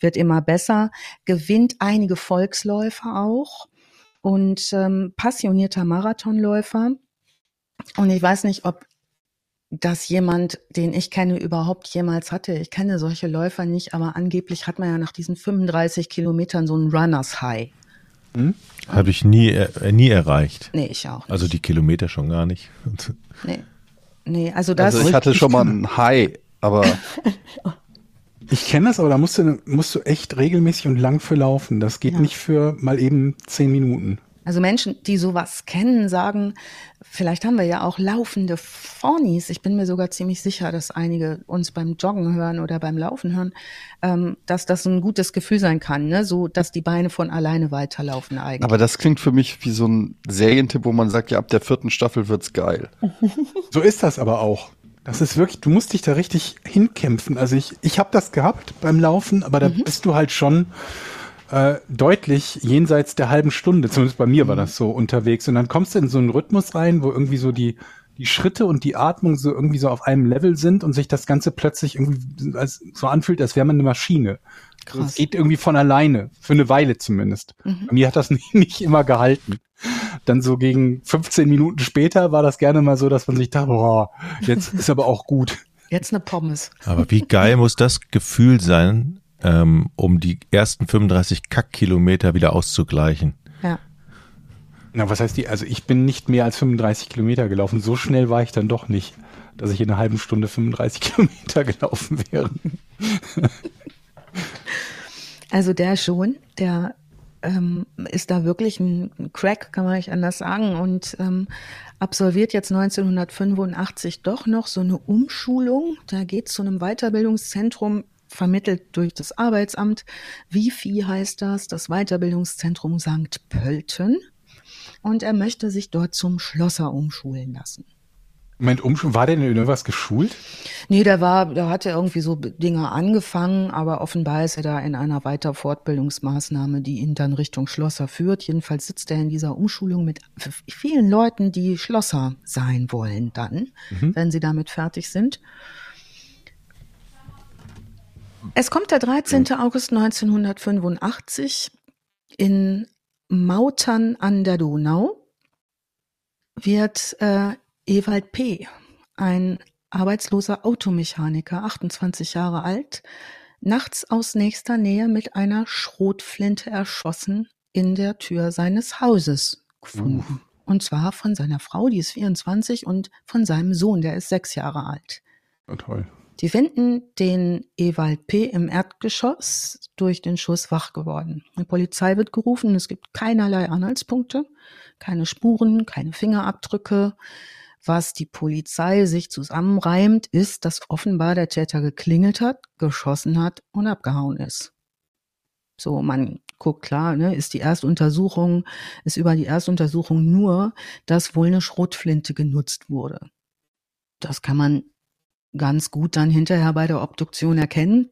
wird immer besser, gewinnt einige Volksläufer auch und ähm, passionierter Marathonläufer. Und ich weiß nicht, ob das jemand, den ich kenne, überhaupt jemals hatte. Ich kenne solche Läufer nicht, aber angeblich hat man ja nach diesen 35 Kilometern so ein Runners High. Hm? Habe ich nie, äh, nie erreicht. Nee, ich auch nicht. Also die Kilometer schon gar nicht. Nee. Nee, also das. Also ich hatte schon mal ein High, aber. ich kenne das, aber da musst du, musst du echt regelmäßig und lang für laufen. Das geht ja. nicht für mal eben zehn Minuten. Also Menschen, die sowas kennen, sagen, vielleicht haben wir ja auch laufende Fornis. Ich bin mir sogar ziemlich sicher, dass einige uns beim Joggen hören oder beim Laufen hören, ähm, dass das ein gutes Gefühl sein kann, ne? so dass die Beine von alleine weiterlaufen eigentlich. Aber das klingt für mich wie so ein Serientipp, wo man sagt, ja, ab der vierten Staffel wird's geil. so ist das aber auch. Das ist wirklich, du musst dich da richtig hinkämpfen. Also ich, ich habe das gehabt beim Laufen, aber da mhm. bist du halt schon äh, deutlich jenseits der halben Stunde, zumindest bei mir war mhm. das so unterwegs. Und dann kommst du in so einen Rhythmus rein, wo irgendwie so die, die Schritte und die Atmung so irgendwie so auf einem Level sind und sich das Ganze plötzlich irgendwie als, so anfühlt, als wäre man eine Maschine. Krass. Das geht irgendwie von alleine, für eine Weile zumindest. Mhm. Bei mir hat das nicht, nicht immer gehalten. Dann so gegen 15 Minuten später war das gerne mal so, dass man sich dachte, boah, jetzt ist aber auch gut. Jetzt eine Pommes. Aber wie geil muss das Gefühl sein, ähm, um die ersten 35 Kackkilometer wieder auszugleichen. Ja. Na, was heißt die? Also ich bin nicht mehr als 35 Kilometer gelaufen. So schnell war ich dann doch nicht, dass ich in einer halben Stunde 35 Kilometer gelaufen wäre. Also der schon, der ähm, ist da wirklich ein Crack, kann man nicht anders sagen, und ähm, absolviert jetzt 1985 doch noch so eine Umschulung. Da geht zu einem Weiterbildungszentrum vermittelt durch das Arbeitsamt. Wifi heißt das, das Weiterbildungszentrum St. Pölten. Und er möchte sich dort zum Schlosser umschulen lassen. Moment, umschulen, war der denn in irgendwas geschult? Nee, der war, da hat er irgendwie so Dinge angefangen, aber offenbar ist er da in einer weiter Fortbildungsmaßnahme, die ihn dann Richtung Schlosser führt. Jedenfalls sitzt er in dieser Umschulung mit vielen Leuten, die Schlosser sein wollen dann, mhm. wenn sie damit fertig sind. Es kommt der 13. August 1985 in Mautern an der Donau wird äh, Ewald P., ein arbeitsloser Automechaniker, 28 Jahre alt, nachts aus nächster Nähe mit einer Schrotflinte erschossen in der Tür seines Hauses gefunden. Uh. Und zwar von seiner Frau, die ist 24, und von seinem Sohn, der ist sechs Jahre alt. Ja, toll. Die finden den Ewald P. im Erdgeschoss durch den Schuss wach geworden. Die Polizei wird gerufen, es gibt keinerlei Anhaltspunkte, keine Spuren, keine Fingerabdrücke. Was die Polizei sich zusammenreimt, ist, dass offenbar der Täter geklingelt hat, geschossen hat und abgehauen ist. So, man guckt klar, ne, ist die Erstuntersuchung, ist über die Erstuntersuchung nur, dass wohl eine Schrotflinte genutzt wurde. Das kann man ganz gut dann hinterher bei der Obduktion erkennen.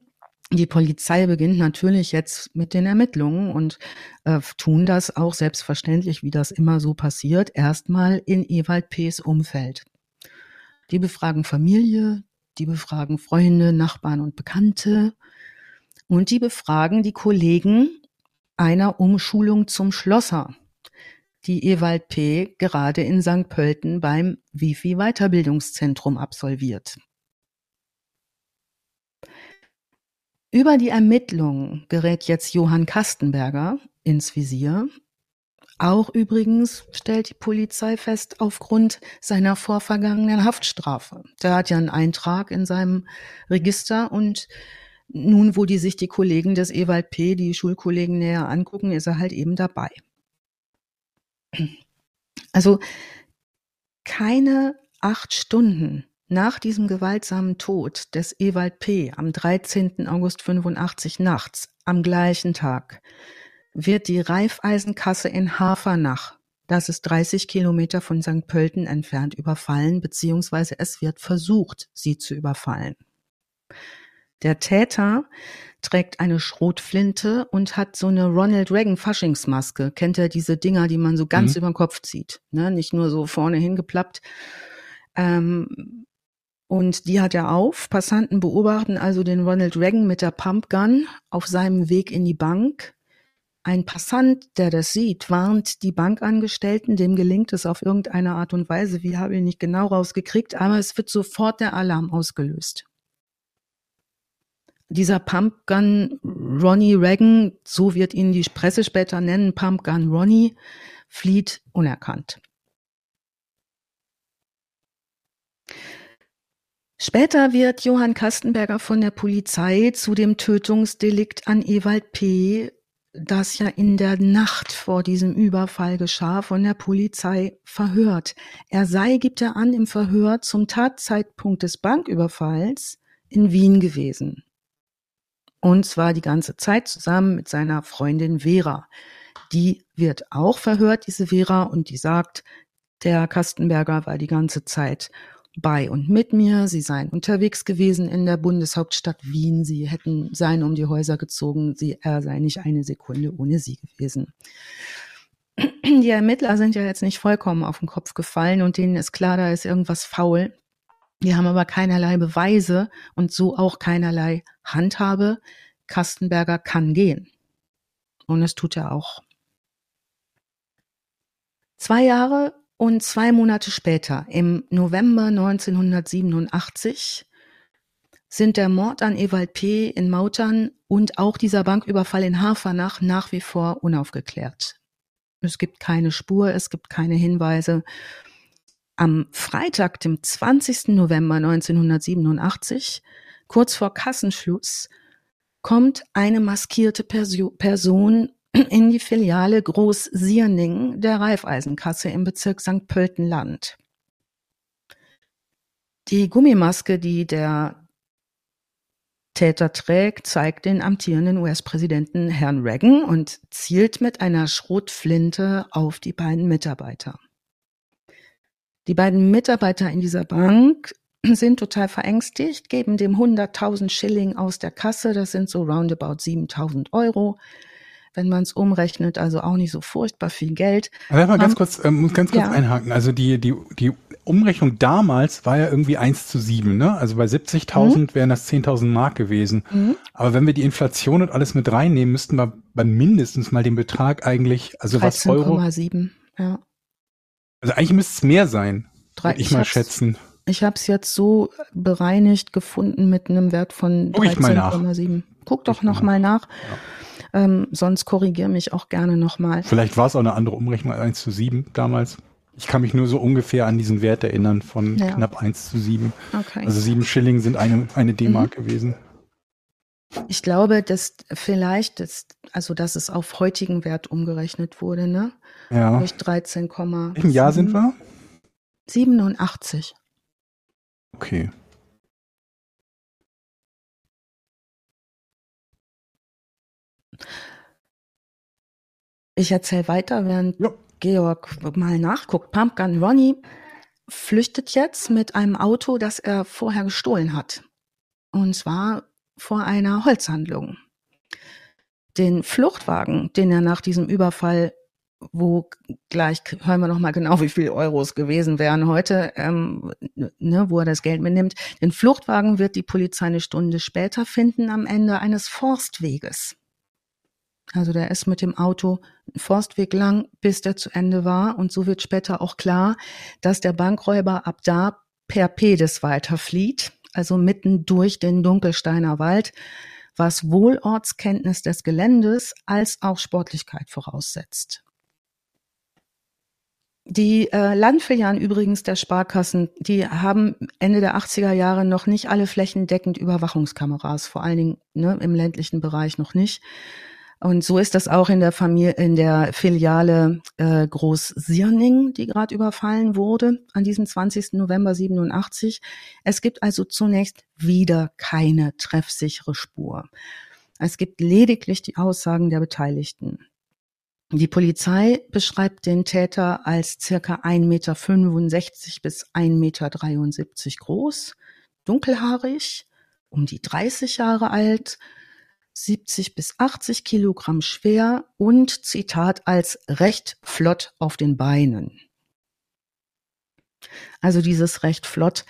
Die Polizei beginnt natürlich jetzt mit den Ermittlungen und äh, tun das auch selbstverständlich, wie das immer so passiert, erstmal in Ewald P.'s Umfeld. Die befragen Familie, die befragen Freunde, Nachbarn und Bekannte und die befragen die Kollegen einer Umschulung zum Schlosser, die Ewald P. gerade in St. Pölten beim Wifi Weiterbildungszentrum absolviert. Über die Ermittlungen gerät jetzt Johann Kastenberger ins Visier. Auch übrigens stellt die Polizei fest, aufgrund seiner vorvergangenen Haftstrafe. Der hat ja einen Eintrag in seinem Register und nun, wo die sich die Kollegen des Ewald P., die Schulkollegen näher angucken, ist er halt eben dabei. Also keine acht Stunden nach diesem gewaltsamen Tod des Ewald P. am 13. August 85 nachts, am gleichen Tag, wird die Reifeisenkasse in Hafernach Das ist 30 Kilometer von St. Pölten entfernt überfallen, beziehungsweise es wird versucht, sie zu überfallen. Der Täter trägt eine Schrotflinte und hat so eine Ronald Reagan Faschingsmaske. Kennt ihr diese Dinger, die man so ganz mhm. über den Kopf zieht? Ne? Nicht nur so vorne hingeplappt. Ähm, und die hat er auf. Passanten beobachten also den Ronald Reagan mit der Pumpgun auf seinem Weg in die Bank. Ein Passant, der das sieht, warnt die Bankangestellten, dem gelingt es auf irgendeine Art und Weise, wie habe ich nicht genau rausgekriegt, aber es wird sofort der Alarm ausgelöst. Dieser Pumpgun Ronnie Reagan, so wird ihn die Presse später nennen, Pumpgun Ronnie, flieht unerkannt. Später wird Johann Kastenberger von der Polizei zu dem Tötungsdelikt an Ewald P das ja in der Nacht vor diesem Überfall geschah, von der Polizei verhört. Er sei, gibt er an, im Verhör zum Tatzeitpunkt des Banküberfalls in Wien gewesen. Und zwar die ganze Zeit zusammen mit seiner Freundin Vera. Die wird auch verhört, diese Vera, und die sagt, der Kastenberger war die ganze Zeit bei und mit mir. Sie seien unterwegs gewesen in der Bundeshauptstadt Wien. Sie hätten seien um die Häuser gezogen. Sie, er sei nicht eine Sekunde ohne sie gewesen. Die Ermittler sind ja jetzt nicht vollkommen auf den Kopf gefallen und denen ist klar, da ist irgendwas faul. Die haben aber keinerlei Beweise und so auch keinerlei Handhabe. Kastenberger kann gehen. Und es tut er auch. Zwei Jahre und zwei Monate später, im November 1987, sind der Mord an Ewald P. in Mautern und auch dieser Banküberfall in Hafernach nach wie vor unaufgeklärt. Es gibt keine Spur, es gibt keine Hinweise. Am Freitag, dem 20. November 1987, kurz vor Kassenschluss, kommt eine maskierte Person in die Filiale Groß-Sierning der Raiffeisenkasse im Bezirk St. Pölten-Land. Die Gummimaske, die der Täter trägt, zeigt den amtierenden US-Präsidenten Herrn Reagan und zielt mit einer Schrotflinte auf die beiden Mitarbeiter. Die beiden Mitarbeiter in dieser Bank sind total verängstigt, geben dem 100.000 Schilling aus der Kasse, das sind so roundabout 7.000 Euro, wenn man es umrechnet, also auch nicht so furchtbar viel Geld. Aber mal ganz kurz, äh, muss ganz kurz ja. einhaken. Also die, die, die Umrechnung damals war ja irgendwie 1 zu 7, ne? Also bei 70.000 mhm. wären das 10.000 Mark gewesen. Mhm. Aber wenn wir die Inflation und alles mit reinnehmen, müssten wir bei mindestens mal den Betrag eigentlich, also was Euro. 13,7, ja. Also eigentlich müsste es mehr sein, würde ich, ich mal schätzen. Ich habe es jetzt so bereinigt gefunden mit einem Wert von 13,7. Guck doch noch mal nach. Ja. Ähm, sonst korrigiere mich auch gerne nochmal. Vielleicht war es auch eine andere Umrechnung 1 zu 7 damals. Ich kann mich nur so ungefähr an diesen Wert erinnern von ja. knapp 1 zu 7. Okay. Also 7 Schilling sind eine, eine D-Mark mhm. gewesen. Ich glaube, dass vielleicht, das, also dass es auf heutigen Wert umgerechnet wurde, ne? Ja. Durch 13, Welchem Jahr sind wir? 87. Okay. Ich erzähle weiter, während ja. Georg mal nachguckt. Pumpgun Ronnie flüchtet jetzt mit einem Auto, das er vorher gestohlen hat. Und zwar vor einer Holzhandlung. Den Fluchtwagen, den er nach diesem Überfall, wo gleich hören wir noch mal genau, wie viel Euros gewesen wären heute, ähm, ne, wo er das Geld mitnimmt. Den Fluchtwagen wird die Polizei eine Stunde später finden am Ende eines Forstweges. Also der ist mit dem Auto einen Forstweg lang, bis der zu Ende war. Und so wird später auch klar, dass der Bankräuber ab da per Pedis weiterflieht, also mitten durch den Dunkelsteiner Wald, was wohl Ortskenntnis des Geländes als auch Sportlichkeit voraussetzt. Die äh, Landfilialen übrigens der Sparkassen, die haben Ende der 80er Jahre noch nicht alle flächendeckend Überwachungskameras, vor allen Dingen ne, im ländlichen Bereich noch nicht. Und so ist das auch in der Familie, in der Filiale äh, Groß Sierning, die gerade überfallen wurde an diesem 20. November 87. Es gibt also zunächst wieder keine treffsichere Spur. Es gibt lediglich die Aussagen der Beteiligten. Die Polizei beschreibt den Täter als circa 1,65 Meter bis 1,73 Meter groß, dunkelhaarig, um die 30 Jahre alt, 70 bis 80 Kilogramm schwer und Zitat als recht flott auf den Beinen. Also dieses recht flott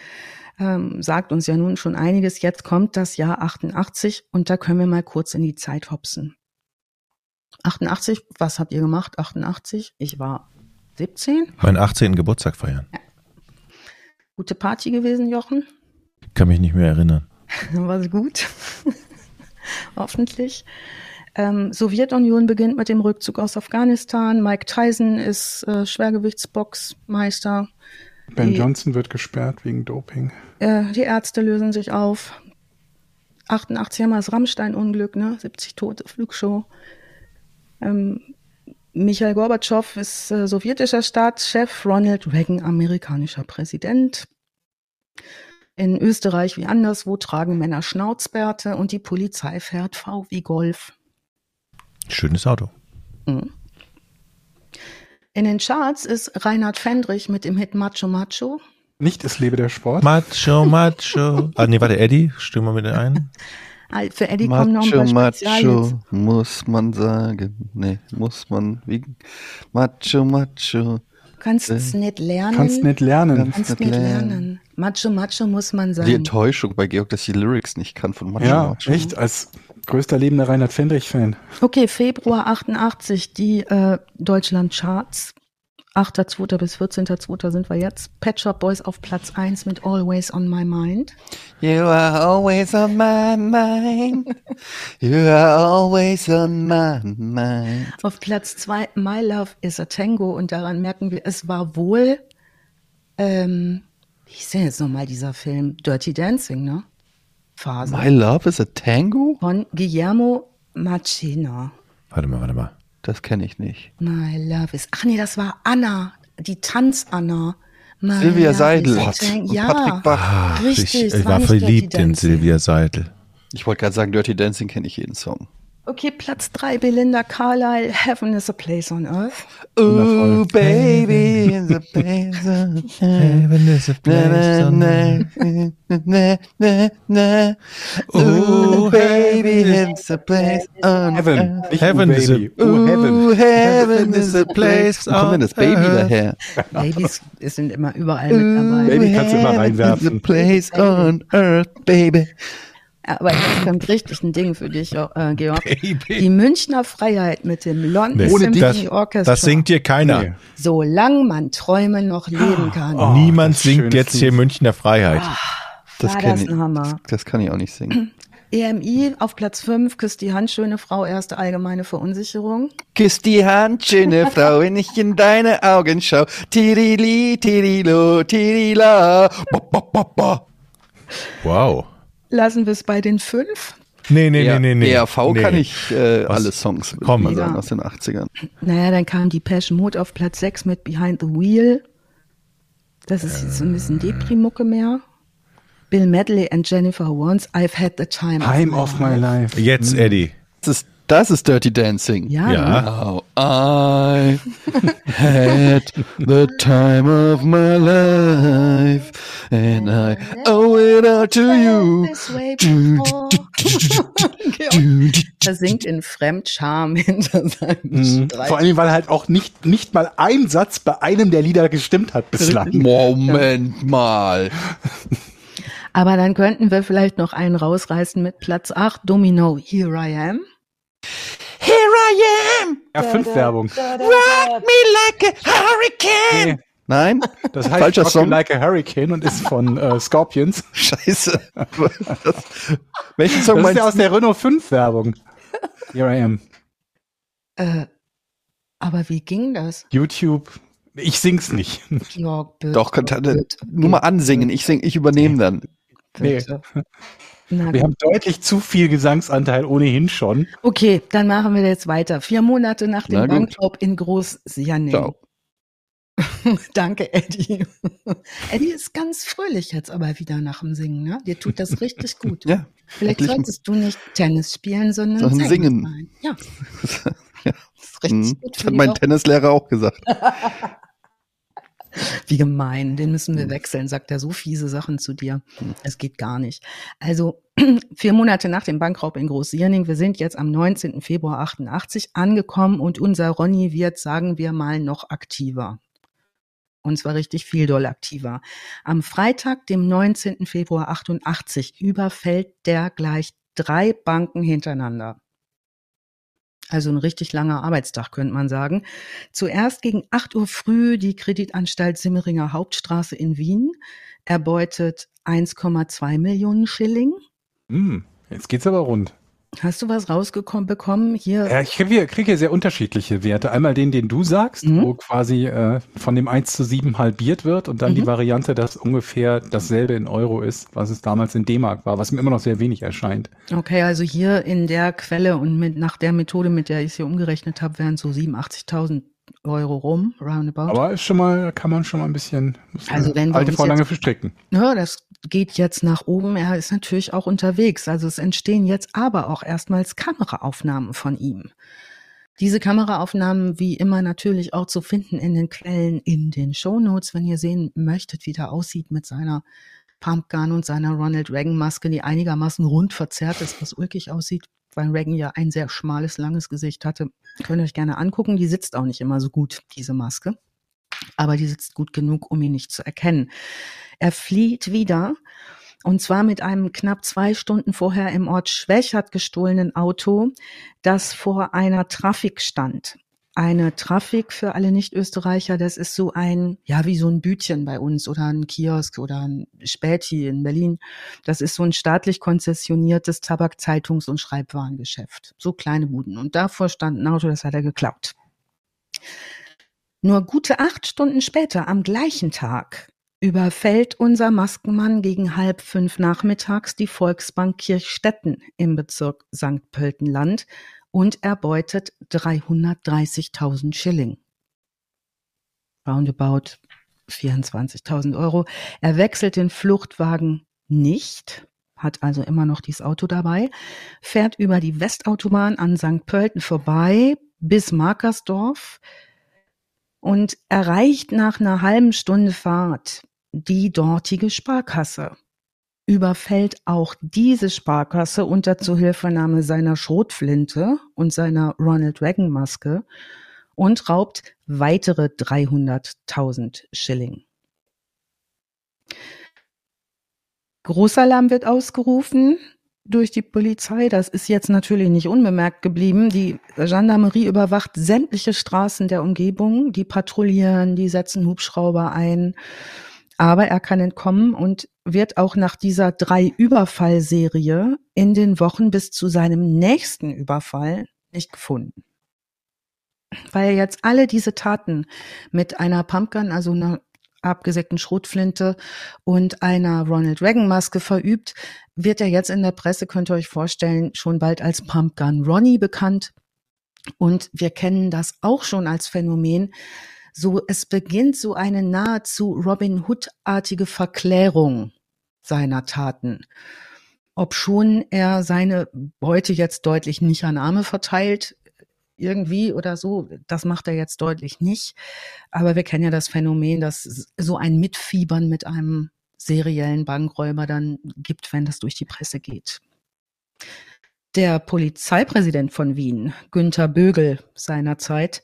ähm, sagt uns ja nun schon einiges. Jetzt kommt das Jahr 88 und da können wir mal kurz in die Zeit hopsen. 88, was habt ihr gemacht? 88, ich war 17. Meinen 18. Geburtstag feiern. Ja. Gute Party gewesen, Jochen? Kann mich nicht mehr erinnern. War gut. Hoffentlich. Ähm, Sowjetunion beginnt mit dem Rückzug aus Afghanistan. Mike Tyson ist äh, Schwergewichtsboxmeister. Ben die, Johnson wird gesperrt wegen Doping. Äh, die Ärzte lösen sich auf. 88 haben wir das Rammstein-Unglück, ne? 70 Tote, Flugshow. Ähm, Michael Gorbatschow ist äh, sowjetischer Staatschef, Ronald Reagan amerikanischer Präsident. In Österreich wie anderswo tragen Männer Schnauzbärte und die Polizei fährt VW Golf. Schönes Auto. Mhm. In den Charts ist Reinhard Fendrich mit dem Hit Macho Macho. Nicht es lebe der Sport. Macho Macho. Ah, nee, warte, Eddie, stimmen wir mit ein. Für Eddie macho, kommen noch ein paar Macho, muss man sagen. Nee, muss man wie Macho, Macho. Kannst es äh, nicht lernen. Kannst nicht lernen. Kannst nicht lernen. lernen. Macho, Macho muss man sagen. Die Enttäuschung bei Georg, dass die Lyrics nicht kann von Macho, ja, Macho. echt, als größter lebender Reinhard Fendrich-Fan. Okay, Februar 88, die äh, Deutschland-Charts. 8.2. bis 14.2. sind wir jetzt. Pet Shop Boys auf Platz 1 mit Always on My Mind. You are always on my mind. You are always on my mind. Auf Platz 2 My Love is a Tango und daran merken wir, es war wohl, ähm, ist denn jetzt nochmal dieser Film? Dirty Dancing, ne? Phase. My Love is a Tango? Von Guillermo Machina. Warte mal, warte mal. Das kenne ich nicht. My Love is. Ach nee, das war Anna, die Tanz-Anna. Silvia Seidel. Ja, Patrick Bach. Ah, richtig. Ich, ich war verliebt in Silvia Seidel. Ich wollte gerade sagen, Dirty Dancing kenne ich jeden Song. Okay, Platz 3, Belinda Carlisle, Heaven is a Place on Earth. Oh, baby is a place on earth. Heaven is a place on earth. Oh, baby is a place on Heaven. earth. Heaven is a, oh, heaven. heaven is a place on Wo kommt denn das Baby daher? Babys sind immer überall mit dabei. Baby kannst du immer reinwerfen. Is a place on earth, baby. Aber jetzt kommt richtig ein Ding für dich, äh, Georg. Baby. Die Münchner Freiheit mit dem London nee, Symphony das, Orchestra. Das singt dir keiner. Nee. Solange man träumen noch leben kann. Oh, Niemand singt jetzt hier Münchner Freiheit. Ach, das, war das, ich, ein Hammer. Das, das, kann ich auch nicht singen. EMI auf Platz 5, küsst die Hand, schöne Frau, erste allgemeine Verunsicherung. Küsst die Hand, schöne Frau, wenn ich in deine Augen schau. Tirili, tirilo, tirila. Ba, ba, ba, ba. Wow. Lassen wir es bei den fünf? Nee, nee, nee, nee, nee. ERV nee. kann ich äh, alle Songs Komm. mal sagen, aus den 80ern. Naja, dann kam die Passion Mode auf Platz 6 mit Behind the Wheel. Das ist jetzt so ein bisschen Deprimucke mehr. Bill Medley and Jennifer Warnes, I've had the time, time of my life. Jetzt, Eddie. Das ist das ist Dirty Dancing. Ja. ja. Now I had the time of my life and I owe it all to you. er singt in Fremdscham hinter seinem mhm. Vor allem, weil halt auch nicht, nicht mal ein Satz bei einem der Lieder gestimmt hat bislang. Moment mal. Aber dann könnten wir vielleicht noch einen rausreißen mit Platz 8, Domino, Here I Am. Here I am. Ja, fünf Werbung. Rock me like a hurricane. Nee. Nein? Das heißt Falscher Rock Song. Me Like a Hurricane und ist von äh, Scorpions. Scheiße. Das, welchen Song das meinst ist ja aus der Renault 5 Werbung. Here I am. Äh, aber wie ging das? YouTube. Ich sing's nicht. Georg, bitte, Doch, kann, nur mal ansingen. Ich sing, ich übernehme dann. Bitte. Nee. Na, wir haben deutlich zu viel Gesangsanteil ohnehin schon. Okay, dann machen wir jetzt weiter. Vier Monate nach dem Bankraub in Groß-Sianing. Ciao. Danke, Eddie. Eddie ist ganz fröhlich jetzt aber wieder nach dem Singen. Ne? Dir tut das richtig gut. ja. Vielleicht solltest du nicht Tennis spielen, sondern sondern singen. Ja. ja, richtig mhm. Das hat mein Tennislehrer auch gesagt. Wie gemein, den müssen wir hm. wechseln, sagt er so fiese Sachen zu dir. Hm. Es geht gar nicht. Also vier Monate nach dem Bankraub in Großsierning, wir sind jetzt am 19. Februar 88 angekommen und unser Ronny wird, sagen wir mal, noch aktiver. Und zwar richtig viel doll aktiver. Am Freitag, dem 19. Februar 88, überfällt der gleich drei Banken hintereinander. Also ein richtig langer Arbeitstag, könnte man sagen. Zuerst gegen 8 Uhr früh die Kreditanstalt Simmeringer Hauptstraße in Wien erbeutet 1,2 Millionen Schilling. Mm, jetzt geht's aber rund. Hast du was rausbekommen hier? Ja, ich kriege hier, krieg hier sehr unterschiedliche Werte. Einmal den, den du sagst, mhm. wo quasi äh, von dem 1 zu 7 halbiert wird und dann mhm. die Variante, dass ungefähr dasselbe in Euro ist, was es damals in D-Mark war, was mir immer noch sehr wenig erscheint. Okay, also hier in der Quelle und mit, nach der Methode, mit der ich es hier umgerechnet habe, wären so 87.000 Euro rum, roundabout. Aber ist schon mal, kann man schon mal ein bisschen also wenn alte Vorlange verstricken. Ja, das geht jetzt nach oben. Er ist natürlich auch unterwegs. Also es entstehen jetzt aber auch erstmals Kameraaufnahmen von ihm. Diese Kameraaufnahmen wie immer natürlich auch zu finden in den Quellen in den Shownotes, wenn ihr sehen möchtet, wie der aussieht mit seiner Pumpgun und seiner Ronald Reagan Maske, die einigermaßen rund verzerrt ist, was ulkig aussieht, weil Reagan ja ein sehr schmales, langes Gesicht hatte. Könnt ihr euch gerne angucken. Die sitzt auch nicht immer so gut, diese Maske. Aber die sitzt gut genug, um ihn nicht zu erkennen. Er flieht wieder und zwar mit einem knapp zwei Stunden vorher im Ort Schwächert gestohlenen Auto, das vor einer Trafik stand. Eine Trafik für alle Nicht-Österreicher, das ist so ein, ja, wie so ein Bütchen bei uns oder ein Kiosk oder ein Späti in Berlin. Das ist so ein staatlich konzessioniertes Tabak-, Zeitungs- und Schreibwarengeschäft. So kleine Buden. Und davor stand ein Auto, das hat er geklaut. Nur gute acht Stunden später, am gleichen Tag, überfällt unser Maskenmann gegen halb fünf nachmittags die Volksbank Kirchstetten im Bezirk St. Pöltenland und erbeutet 330.000 Schilling. Roundabout 24.000 Euro. Er wechselt den Fluchtwagen nicht, hat also immer noch dieses Auto dabei, fährt über die Westautobahn an St. Pölten vorbei bis Markersdorf und erreicht nach einer halben Stunde Fahrt die dortige Sparkasse, überfällt auch diese Sparkasse unter Zuhilfenahme seiner Schrotflinte und seiner Ronald Reagan Maske und raubt weitere 300.000 Schilling. Großalarm wird ausgerufen durch die Polizei. Das ist jetzt natürlich nicht unbemerkt geblieben. Die Gendarmerie überwacht sämtliche Straßen der Umgebung. Die patrouillieren, die setzen Hubschrauber ein. Aber er kann entkommen und wird auch nach dieser drei Überfallserie in den Wochen bis zu seinem nächsten Überfall nicht gefunden. Weil er jetzt alle diese Taten mit einer Pumpgun, also einer abgesägten Schrotflinte und einer Ronald Reagan Maske verübt, wird er jetzt in der Presse, könnt ihr euch vorstellen, schon bald als Pumpgun Ronnie bekannt. Und wir kennen das auch schon als Phänomen, so es beginnt so eine nahezu Robin Hood-artige Verklärung seiner Taten. Ob schon er seine Beute jetzt deutlich nicht an Arme verteilt, irgendwie oder so, das macht er jetzt deutlich nicht. Aber wir kennen ja das Phänomen, dass so ein Mitfiebern mit einem seriellen Bankräuber dann gibt, wenn das durch die Presse geht. Der Polizeipräsident von Wien, Günther Bögel seinerzeit,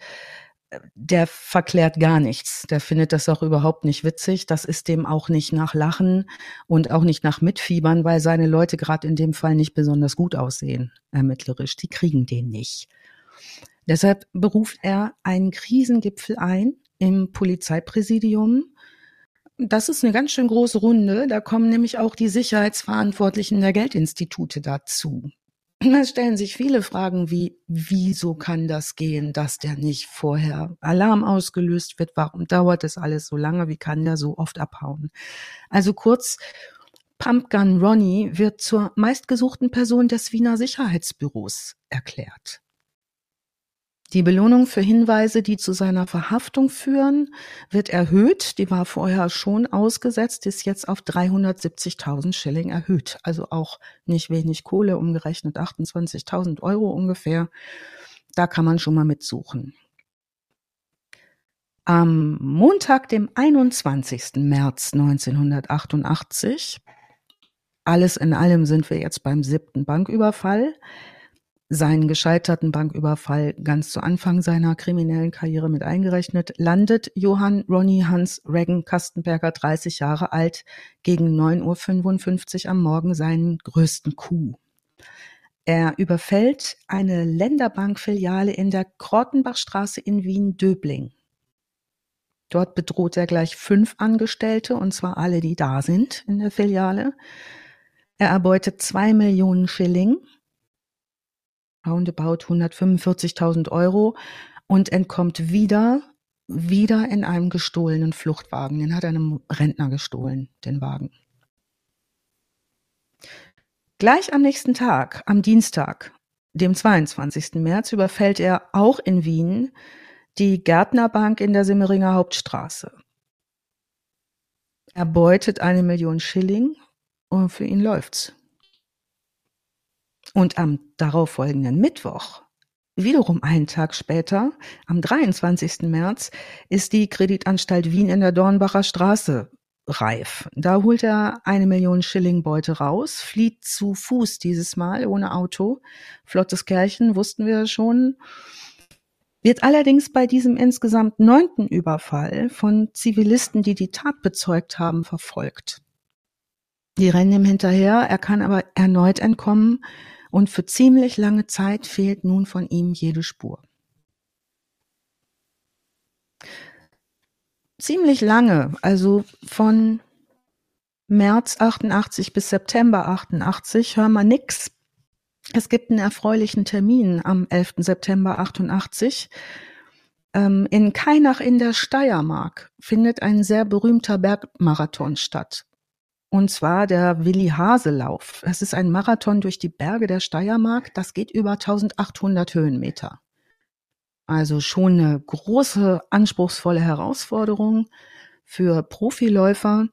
der verklärt gar nichts. Der findet das auch überhaupt nicht witzig. Das ist dem auch nicht nach Lachen und auch nicht nach Mitfiebern, weil seine Leute gerade in dem Fall nicht besonders gut aussehen, ermittlerisch. Die kriegen den nicht. Deshalb beruft er einen Krisengipfel ein im Polizeipräsidium. Das ist eine ganz schön große Runde. Da kommen nämlich auch die Sicherheitsverantwortlichen der Geldinstitute dazu. Da stellen sich viele Fragen wie, wieso kann das gehen, dass der nicht vorher Alarm ausgelöst wird? Warum dauert das alles so lange? Wie kann der so oft abhauen? Also kurz, Pumpgun Ronnie wird zur meistgesuchten Person des Wiener Sicherheitsbüros erklärt. Die Belohnung für Hinweise, die zu seiner Verhaftung führen, wird erhöht. Die war vorher schon ausgesetzt, ist jetzt auf 370.000 Schilling erhöht. Also auch nicht wenig Kohle, umgerechnet 28.000 Euro ungefähr. Da kann man schon mal mitsuchen. Am Montag, dem 21. März 1988, alles in allem sind wir jetzt beim siebten Banküberfall, seinen gescheiterten Banküberfall ganz zu Anfang seiner kriminellen Karriere mit eingerechnet, landet Johann Ronny Hans Regan Kastenberger 30 Jahre alt gegen 9.55 Uhr am Morgen seinen größten Coup. Er überfällt eine Länderbankfiliale in der Krottenbachstraße in Wien-Döbling. Dort bedroht er gleich fünf Angestellte, und zwar alle, die da sind in der Filiale. Er erbeutet zwei Millionen Schilling, roundabout 145.000 Euro, und entkommt wieder, wieder in einem gestohlenen Fluchtwagen. Den hat einem Rentner gestohlen, den Wagen. Gleich am nächsten Tag, am Dienstag, dem 22. März, überfällt er auch in Wien die Gärtnerbank in der Simmeringer Hauptstraße. Er beutet eine Million Schilling und für ihn läuft's. Und am darauffolgenden Mittwoch, wiederum einen Tag später, am 23. März, ist die Kreditanstalt Wien in der Dornbacher Straße reif. Da holt er eine Million Schilling Beute raus, flieht zu Fuß dieses Mal, ohne Auto. Flottes Kerlchen, wussten wir schon wird allerdings bei diesem insgesamt neunten Überfall von Zivilisten, die die Tat bezeugt haben, verfolgt. Die rennen ihm hinterher, er kann aber erneut entkommen und für ziemlich lange Zeit fehlt nun von ihm jede Spur. Ziemlich lange, also von März 88 bis September 88 hören wir nix es gibt einen erfreulichen Termin am 11. September 88. Ähm, in Kainach in der Steiermark findet ein sehr berühmter Bergmarathon statt. Und zwar der Willi Haselauf. Es ist ein Marathon durch die Berge der Steiermark. Das geht über 1800 Höhenmeter. Also schon eine große, anspruchsvolle Herausforderung für Profiläufer.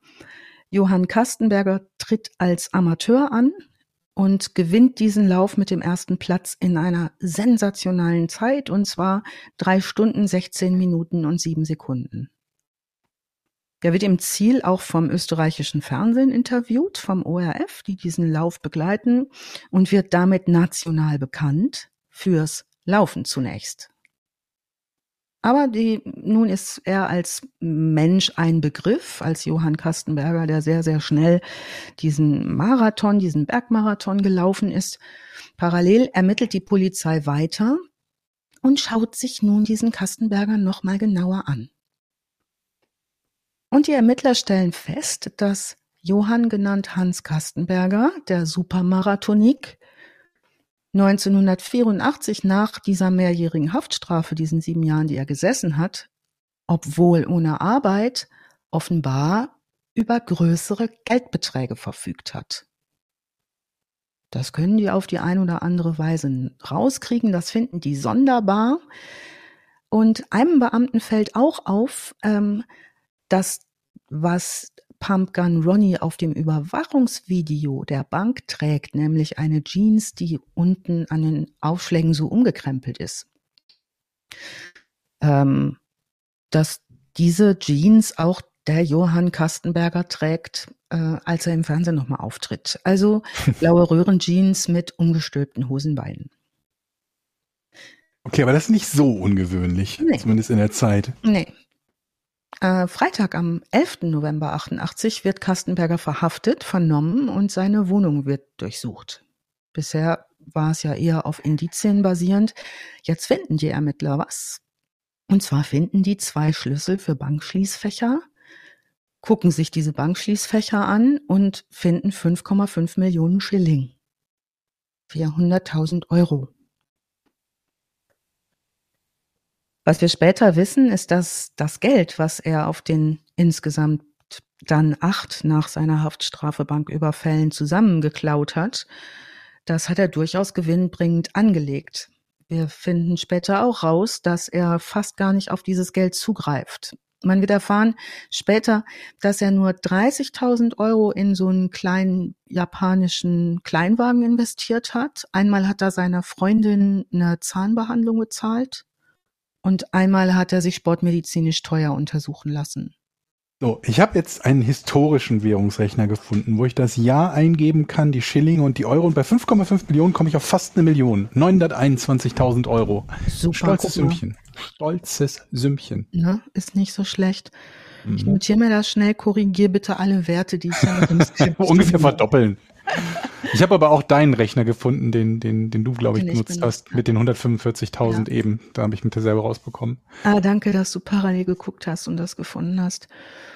Johann Kastenberger tritt als Amateur an und gewinnt diesen Lauf mit dem ersten Platz in einer sensationalen Zeit und zwar drei Stunden, 16 Minuten und sieben Sekunden. Er wird im Ziel auch vom österreichischen Fernsehen interviewt, vom ORF, die diesen Lauf begleiten und wird damit national bekannt fürs Laufen zunächst. Aber die, nun ist er als Mensch ein Begriff, als Johann Kastenberger, der sehr, sehr schnell diesen Marathon, diesen Bergmarathon gelaufen ist. Parallel ermittelt die Polizei weiter und schaut sich nun diesen Kastenberger nochmal genauer an. Und die Ermittler stellen fest, dass Johann genannt Hans Kastenberger, der Supermarathonik, 1984 nach dieser mehrjährigen Haftstrafe, diesen sieben Jahren, die er gesessen hat, obwohl ohne Arbeit, offenbar über größere Geldbeträge verfügt hat. Das können die auf die eine oder andere Weise rauskriegen, das finden die sonderbar. Und einem Beamten fällt auch auf, ähm, dass was Pumpgun Ronnie auf dem Überwachungsvideo der Bank trägt, nämlich eine Jeans, die unten an den Aufschlägen so umgekrempelt ist. Ähm, dass diese Jeans auch der Johann Kastenberger trägt, äh, als er im Fernsehen nochmal auftritt. Also blaue Röhrenjeans mit umgestülpten Hosenbeinen. Okay, aber das ist nicht so ungewöhnlich, nee. zumindest in der Zeit. Nee, äh, Freitag am 11. November 88 wird Kastenberger verhaftet, vernommen und seine Wohnung wird durchsucht. Bisher war es ja eher auf Indizien basierend. Jetzt finden die Ermittler was. Und zwar finden die zwei Schlüssel für Bankschließfächer, gucken sich diese Bankschließfächer an und finden 5,5 Millionen Schilling. 400.000 Euro. Was wir später wissen, ist, dass das Geld, was er auf den insgesamt dann acht nach seiner Haftstrafe Banküberfällen zusammengeklaut hat, das hat er durchaus gewinnbringend angelegt. Wir finden später auch raus, dass er fast gar nicht auf dieses Geld zugreift. Man wird erfahren später, dass er nur 30.000 Euro in so einen kleinen japanischen Kleinwagen investiert hat. Einmal hat er seiner Freundin eine Zahnbehandlung bezahlt und einmal hat er sich sportmedizinisch teuer untersuchen lassen. So, ich habe jetzt einen historischen Währungsrechner gefunden, wo ich das Jahr eingeben kann, die Schillinge und die Euro. Und bei 5,5 Millionen komme ich auf fast eine Million. 921.000 Euro. Super. Stolzes. Sümmchen. Stolzes Sümmchen. Ne? Ist nicht so schlecht. Ich Mhm. notiere mir das schnell, korrigiere bitte alle Werte, die ich Skript Ungefähr habe. verdoppeln. Ich habe aber auch deinen Rechner gefunden, den, den, den du, glaube ich, Den ich benutzt benutzt hast, mit den 145.000 eben. Da habe ich mit dir selber rausbekommen. Ah, danke, dass du parallel geguckt hast und das gefunden hast.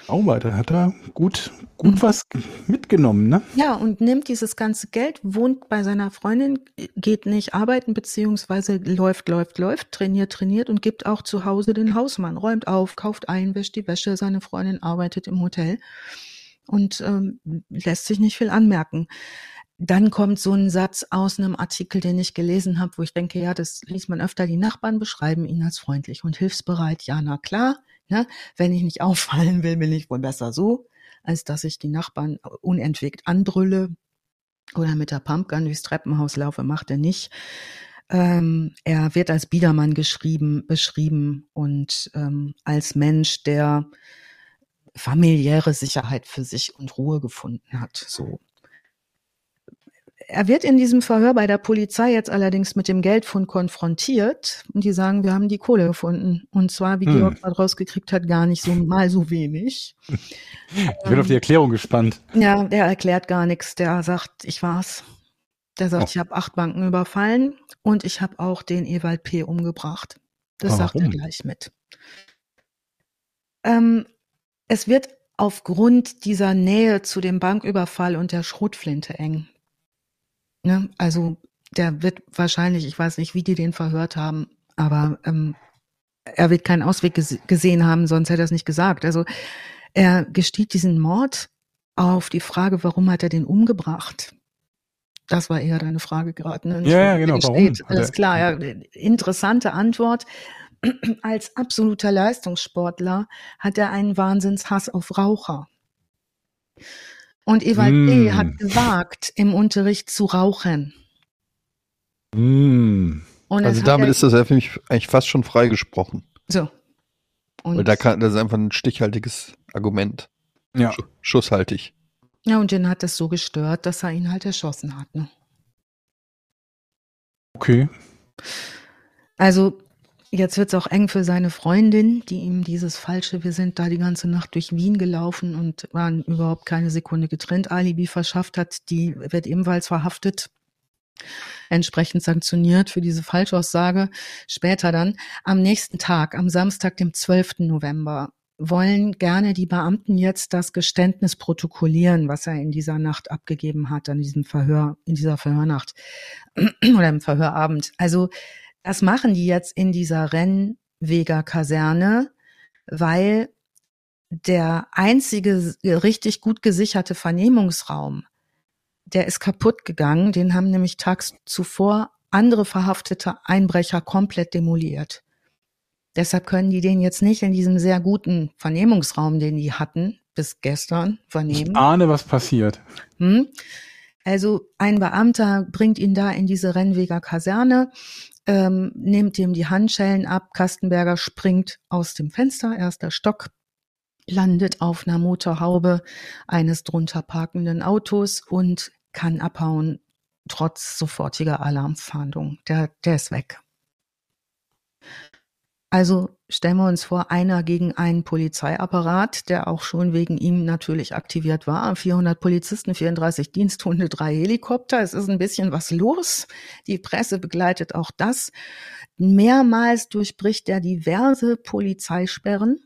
Auber, da hat er gut, gut was mitgenommen, ne? Ja, und nimmt dieses ganze Geld, wohnt bei seiner Freundin, geht nicht arbeiten, beziehungsweise läuft, läuft, läuft, trainiert, trainiert und gibt auch zu Hause den Hausmann, räumt auf, kauft ein, wäscht die Wäsche, seine Freundin arbeitet im Hotel und ähm, lässt sich nicht viel anmerken. Dann kommt so ein Satz aus einem Artikel, den ich gelesen habe, wo ich denke, ja, das liest man öfter. Die Nachbarn beschreiben ihn als freundlich und hilfsbereit. Ja, na klar. Ne? Wenn ich nicht auffallen will, bin ich wohl besser so, als dass ich die Nachbarn unentwegt anbrülle oder mit der Pumpgun durchs Treppenhaus laufe, macht er nicht. Ähm, er wird als Biedermann geschrieben, beschrieben und ähm, als Mensch, der familiäre Sicherheit für sich und Ruhe gefunden hat. So. Er wird in diesem Verhör bei der Polizei jetzt allerdings mit dem Geldfund konfrontiert und die sagen, wir haben die Kohle gefunden. Und zwar, wie Hm. Georg gerade rausgekriegt hat, gar nicht so mal so wenig. Ich bin auf die Erklärung gespannt. Ja, der erklärt gar nichts. Der sagt, ich war's. Der sagt, Oh. ich habe acht Banken überfallen und ich habe auch den Ewald P. umgebracht. Das Aber sagt er warum? gleich mit. Ähm, es wird aufgrund dieser Nähe zu dem Banküberfall und der Schrotflinte eng. Ne? Also der wird wahrscheinlich, ich weiß nicht, wie die den verhört haben, aber ähm, er wird keinen Ausweg ges gesehen haben, sonst hätte er es nicht gesagt. Also er gesteht diesen Mord auf die Frage, warum hat er den umgebracht? Das war eher deine Frage gerade. Ne? Ja, ja, genau, warum Alles klar, ja. Interessante Antwort. Als absoluter Leistungssportler hat er einen Wahnsinnshass auf Raucher. Und Ewald Mm. B. hat gewagt, im Unterricht zu rauchen. Mm. Und Also das damit er, ist das ja für mich eigentlich fast schon freigesprochen. so. Und, Weil da kann, das ist einfach ein stichhaltiges Argument. Ja. Sch schusshaltig. ja, und den hat es so gestört, dass er ihn halt erschossen hat. Ne? Okay. Also jetzt wird's auch eng für seine Freundin, die ihm dieses falsche, wir sind da die ganze Nacht durch Wien gelaufen und waren überhaupt keine Sekunde getrennt, Alibi verschafft hat, die wird ebenfalls verhaftet, entsprechend sanktioniert für diese Falschaussage. Später dann, am nächsten Tag, am Samstag, dem 12. November, wollen gerne die Beamten jetzt das Geständnis protokollieren, was er in dieser Nacht abgegeben hat, an diesem Verhör, in dieser Verhörnacht oder im Verhörabend. Also das machen die jetzt in dieser Rennweger Kaserne, weil der einzige richtig gut gesicherte Vernehmungsraum, der ist kaputt gegangen. Den haben nämlich tags zuvor andere verhaftete Einbrecher komplett demoliert. Deshalb können die den jetzt nicht in diesem sehr guten Vernehmungsraum, den die hatten, bis gestern vernehmen. Ich ahne, was passiert. Hm? Also ein Beamter bringt ihn da in diese Rennweger Kaserne, ähm, nimmt ihm die Handschellen ab. Kastenberger springt aus dem Fenster, erster Stock, landet auf einer Motorhaube eines drunter parkenden Autos und kann abhauen, trotz sofortiger Alarmfahndung. Der, der ist weg. Also stellen wir uns vor, einer gegen einen Polizeiapparat, der auch schon wegen ihm natürlich aktiviert war. 400 Polizisten, 34 Diensthunde, drei Helikopter. Es ist ein bisschen was los. Die Presse begleitet auch das. Mehrmals durchbricht er diverse Polizeisperren.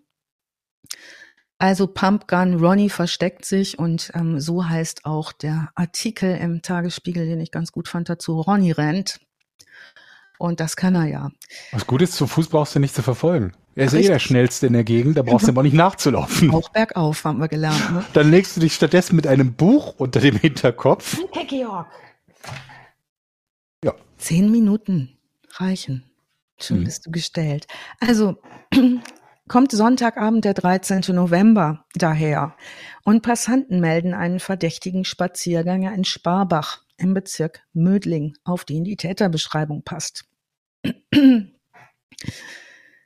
Also Pumpgun Ronnie versteckt sich und ähm, so heißt auch der Artikel im Tagesspiegel, den ich ganz gut fand dazu, Ronnie rennt. Und das kann er ja. Was gut ist, zu Fuß brauchst du nicht zu verfolgen. Er ist eh Richtig. der Schnellste in der Gegend, da brauchst du aber nicht nachzulaufen. Auch bergauf, haben wir gelernt. Ne? Dann legst du dich stattdessen mit einem Buch unter dem Hinterkopf. Georg. Ja. Zehn Minuten reichen. Schon Mhm. bist du gestellt. Also kommt Sonntagabend, der 13. November daher und Passanten melden einen verdächtigen Spaziergänger in Sparbach im Bezirk Mödling, auf den die Täterbeschreibung passt.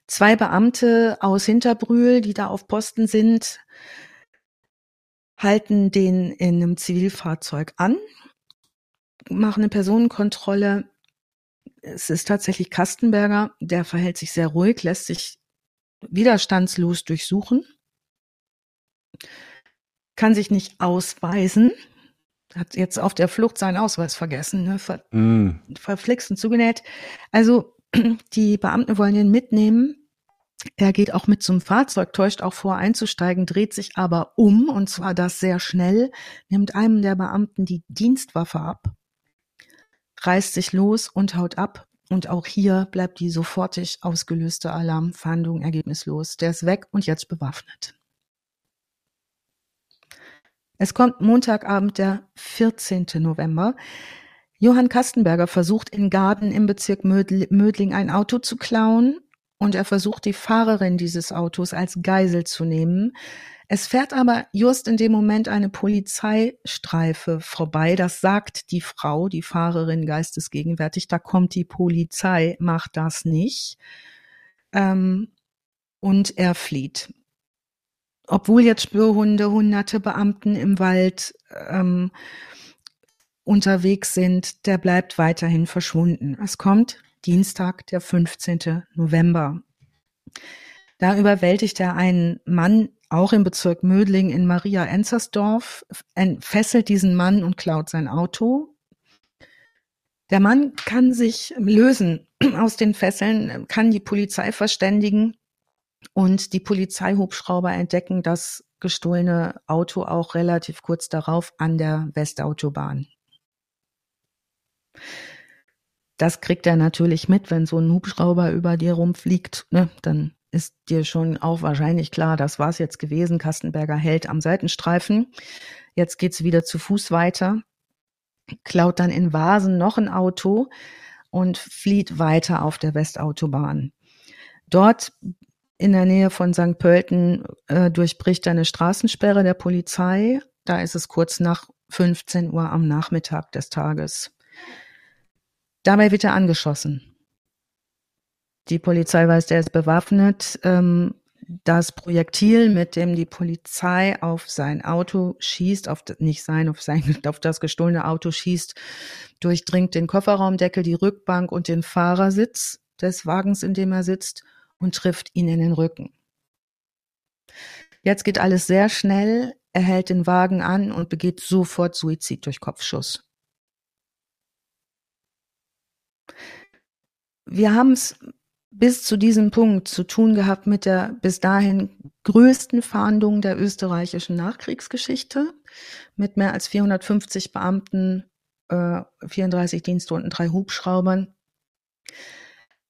Zwei Beamte aus Hinterbrühl, die da auf Posten sind, halten den in einem Zivilfahrzeug an, machen eine Personenkontrolle. Es ist tatsächlich Kastenberger, der verhält sich sehr ruhig, lässt sich widerstandslos durchsuchen, kann sich nicht ausweisen, hat jetzt auf der Flucht seinen Ausweis vergessen, ne? Ver mm. verflixt und zugenäht. Also die Beamten wollen ihn mitnehmen. Er geht auch mit zum Fahrzeug, täuscht auch vor einzusteigen, dreht sich aber um, und zwar das sehr schnell, nimmt einem der Beamten die Dienstwaffe ab, reißt sich los und haut ab. Und auch hier bleibt die sofortig ausgelöste Alarmfahndung ergebnislos. Der ist weg und jetzt bewaffnet. Es kommt Montagabend, der 14. November. Johann Kastenberger versucht in Garden im Bezirk Mödling ein Auto zu klauen und er versucht die Fahrerin dieses Autos als Geisel zu nehmen. Es fährt aber just in dem Moment eine Polizeistreife vorbei. Das sagt die Frau, die Fahrerin geistesgegenwärtig. Da kommt die Polizei, macht das nicht. Ähm, und er flieht. Obwohl jetzt Spürhunde, hunderte Beamten im Wald ähm, unterwegs sind, der bleibt weiterhin verschwunden. Es kommt Dienstag, der 15. November. Da überwältigt er einen Mann auch im Bezirk Mödling in Maria Enzersdorf, fesselt diesen Mann und klaut sein Auto. Der Mann kann sich lösen aus den Fesseln, kann die Polizei verständigen und die Polizeihubschrauber entdecken das gestohlene Auto auch relativ kurz darauf an der Westautobahn. Das kriegt er natürlich mit, wenn so ein Hubschrauber über dir rumfliegt, ne, dann ist dir schon auch wahrscheinlich klar, das war's jetzt gewesen. Kastenberger hält am Seitenstreifen. Jetzt geht's wieder zu Fuß weiter, klaut dann in Vasen noch ein Auto und flieht weiter auf der Westautobahn. Dort in der Nähe von St. Pölten äh, durchbricht eine Straßensperre der Polizei. Da ist es kurz nach 15 Uhr am Nachmittag des Tages. Dabei wird er angeschossen. Die Polizei weiß, der ist bewaffnet. Ähm, das Projektil, mit dem die Polizei auf sein Auto schießt, auf nicht sein, auf sein, auf das gestohlene Auto schießt, durchdringt den Kofferraumdeckel, die Rückbank und den Fahrersitz des Wagens, in dem er sitzt und trifft ihn in den Rücken. Jetzt geht alles sehr schnell. Er hält den Wagen an und begeht sofort Suizid durch Kopfschuss. Wir haben es bis zu diesem Punkt zu tun gehabt mit der bis dahin größten Fahndung der österreichischen Nachkriegsgeschichte mit mehr als 450 Beamten, äh, 34 Diensthunden, drei Hubschraubern.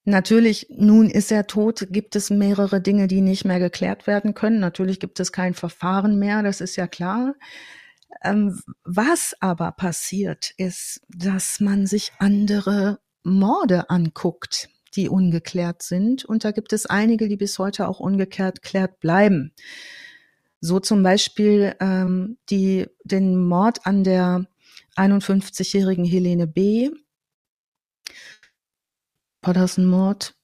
Natürlich, nun ist er tot, gibt es mehrere Dinge, die nicht mehr geklärt werden können. Natürlich gibt es kein Verfahren mehr, das ist ja klar. Ähm, was aber passiert, ist, dass man sich andere Morde anguckt die ungeklärt sind. Und da gibt es einige, die bis heute auch ungeklärt klärt bleiben. So zum Beispiel ähm, die, den Mord an der 51-jährigen Helene B. War das ein Mord?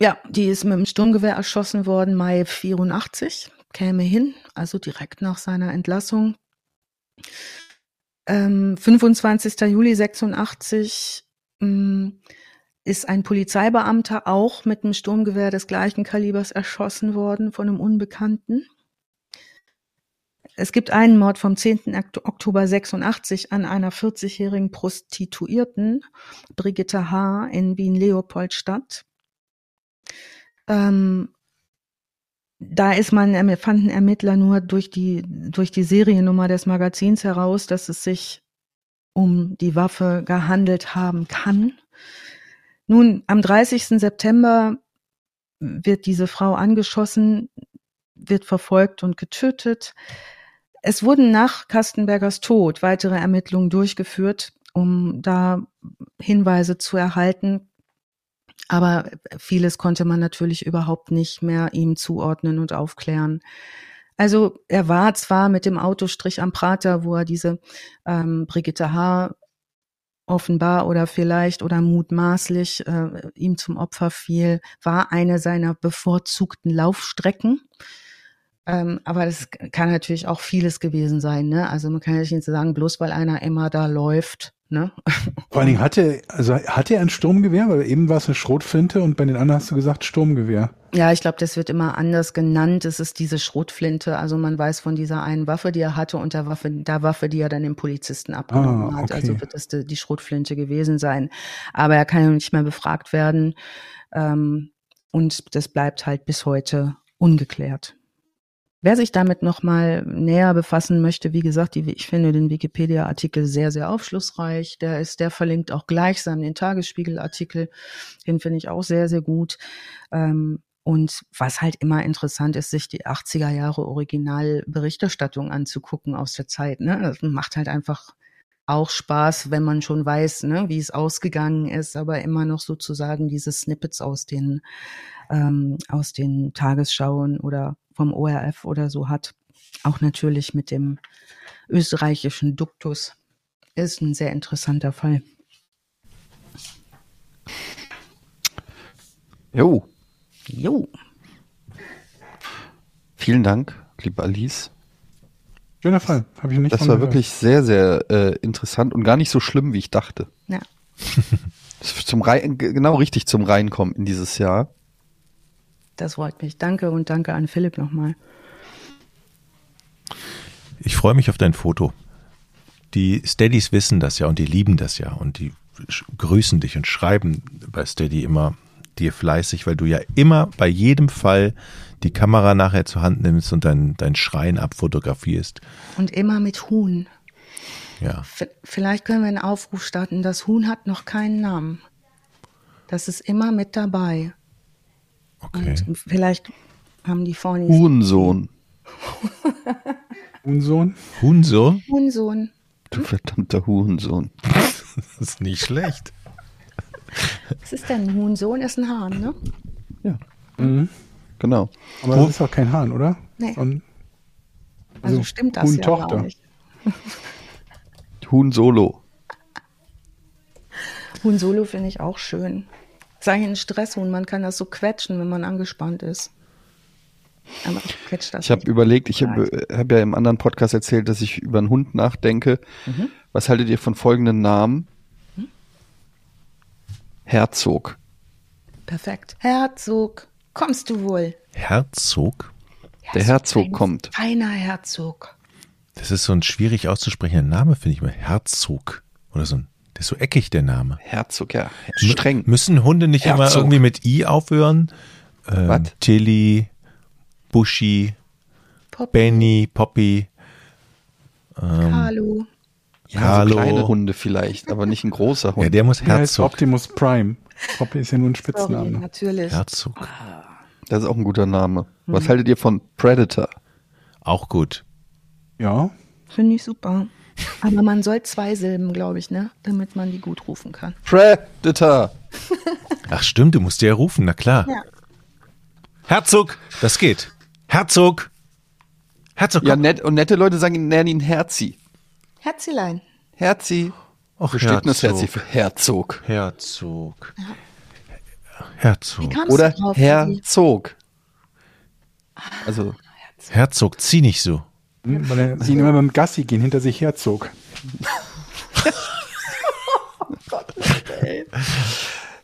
Ja, die ist mit dem Sturmgewehr erschossen worden, Mai 84, käme hin, also direkt nach seiner Entlassung. Ähm, 25. Juli 86 mh, ist ein Polizeibeamter auch mit einem Sturmgewehr des gleichen Kalibers erschossen worden von einem Unbekannten. Es gibt einen Mord vom 10. Oktober 86 an einer 40-jährigen Prostituierten, Brigitte H. in Wien-Leopoldstadt. Ähm, da ist man, fanden Ermittler nur durch die, durch die Seriennummer des Magazins heraus, dass es sich um die Waffe gehandelt haben kann. Nun, am 30. September wird diese Frau angeschossen, wird verfolgt und getötet. Es wurden nach Kastenbergers Tod weitere Ermittlungen durchgeführt, um da Hinweise zu erhalten. Aber vieles konnte man natürlich überhaupt nicht mehr ihm zuordnen und aufklären. Also er war zwar mit dem Autostrich am Prater, wo er diese ähm, Brigitte H. offenbar oder vielleicht oder mutmaßlich äh, ihm zum Opfer fiel, war eine seiner bevorzugten Laufstrecken. Ähm, aber das kann natürlich auch vieles gewesen sein. Ne? Also man kann ja nicht sagen, bloß weil einer immer da läuft, Ne? Vor allen Dingen hatte, also hatte er ein Sturmgewehr, weil eben war es eine Schrotflinte und bei den anderen hast du gesagt Sturmgewehr. Ja, ich glaube, das wird immer anders genannt. Es ist diese Schrotflinte. Also man weiß von dieser einen Waffe, die er hatte und der Waffe, der Waffe, die er dann dem Polizisten abgenommen ah, okay. hat. Also wird es die, die Schrotflinte gewesen sein. Aber er kann ja nicht mehr befragt werden. Ähm, und das bleibt halt bis heute ungeklärt. Wer sich damit nochmal näher befassen möchte, wie gesagt, die, ich finde den Wikipedia-Artikel sehr, sehr aufschlussreich. Der ist, der verlinkt auch gleichsam den Tagesspiegel-Artikel. Den finde ich auch sehr, sehr gut. Ähm, und was halt immer interessant ist, sich die 80er Jahre Originalberichterstattung anzugucken aus der Zeit. Ne? Das macht halt einfach auch Spaß, wenn man schon weiß, ne, wie es ausgegangen ist, aber immer noch sozusagen diese Snippets aus den ähm, aus den Tagesschauen oder vom ORF oder so hat. Auch natürlich mit dem österreichischen Duktus. Ist ein sehr interessanter Fall. Jo. Jo. Vielen Dank, liebe Alice. Schöner Fall, habe ich nicht. Das war wirklich sehr, sehr äh, interessant und gar nicht so schlimm, wie ich dachte. Ja. zum Rein, genau richtig zum Reinkommen in dieses Jahr. Das freut mich. Danke und danke an Philipp nochmal. Ich freue mich auf dein Foto. Die Steadies wissen das ja und die lieben das ja und die grüßen dich und schreiben bei Steady immer dir fleißig, weil du ja immer bei jedem Fall die Kamera nachher zur Hand nimmst und dein, dein Schreien abfotografierst. Und immer mit Huhn. Ja. V vielleicht können wir einen Aufruf starten. Das Huhn hat noch keinen Namen. Das ist immer mit dabei. Okay. Und vielleicht haben die vorne. Huhnsohn. Huhnsohn? Huhnsohn? Huhnsohn. Du verdammter Huhnsohn. das ist nicht schlecht. Was ist denn ein Huhnsohn? Ist ein Hahn, ne? Ja. Mhm. Genau. Aber das ist doch kein Hahn, oder? Nee. Und, also, also stimmt das Huhn ja Tochter. nicht. Huhn Solo. Huhn Solo finde ich auch schön. Ist eigentlich ein Stresshuhn. Man kann das so quetschen, wenn man angespannt ist. Aber ich quetsche das. Ich habe überlegt, ich habe hab ja im anderen Podcast erzählt, dass ich über einen Hund nachdenke. Mhm. Was haltet ihr von folgenden Namen? Mhm. Herzog. Perfekt. Herzog. Kommst du wohl? Herzog? Der Herzog kommt. Feiner Herzog. Das ist so ein schwierig auszusprechender Name, finde ich mal. Herzog. Oder so ein der ist so eckig, der Name. Herzog, ja. Streng. M müssen Hunde nicht Herzog. immer irgendwie mit I aufhören? Ähm, Tilly, Buschi, Poppy. Benny, Poppy. Ähm, Carlo. Ja, Carlo. So kleine Hunde vielleicht, aber nicht ein großer Hund. Ja, der muss Herzog. Optimus Prime. Poppy ist ja nur ein Spitzname. Sorry, natürlich. Herzog. Ah. Das ist auch ein guter Name. Was hm. haltet ihr von Predator? Auch gut. Ja. Finde ich super. Aber man soll zwei Silben, glaube ich, ne? Damit man die gut rufen kann. Predator. Ach stimmt, du musst ja rufen, na klar. Ja. Herzog, das geht. Herzog. Herzog. Komm. Ja, nett, und nette Leute sagen, nennen ihn Herzi. Herzilein. Herzi. Och, steht das Herzi für Herzog? Herzog. Ja. Herzog. Oder Herzog. Also. Herzog, zieh nicht so. Hm, weil er sie immer beim Gassi gehen hinter sich herzog.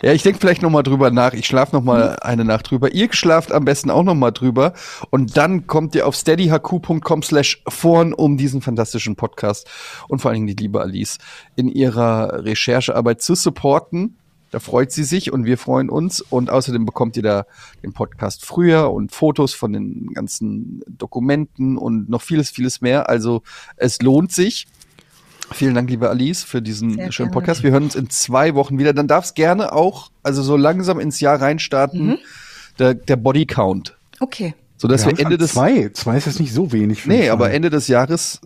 Ja, ich denke vielleicht nochmal drüber nach. Ich schlafe nochmal eine Nacht drüber. Ihr schlaft am besten auch nochmal drüber. Und dann kommt ihr auf steadyhq.com slash vorn, um diesen fantastischen Podcast und vor allen Dingen die liebe Alice in ihrer Recherchearbeit zu supporten. Da freut sie sich und wir freuen uns. Und außerdem bekommt ihr da den Podcast früher und Fotos von den ganzen Dokumenten und noch vieles, vieles mehr. Also es lohnt sich. Vielen Dank, liebe Alice, für diesen Sehr schönen Podcast. Wir hören uns in zwei Wochen wieder. Dann darf es gerne auch, also so langsam ins Jahr reinstarten, mhm. der, der Body Count. Okay. So dass wir, wir Ende des zwei, zwei ist jetzt nicht so wenig. Nee, aber Ende des Jahres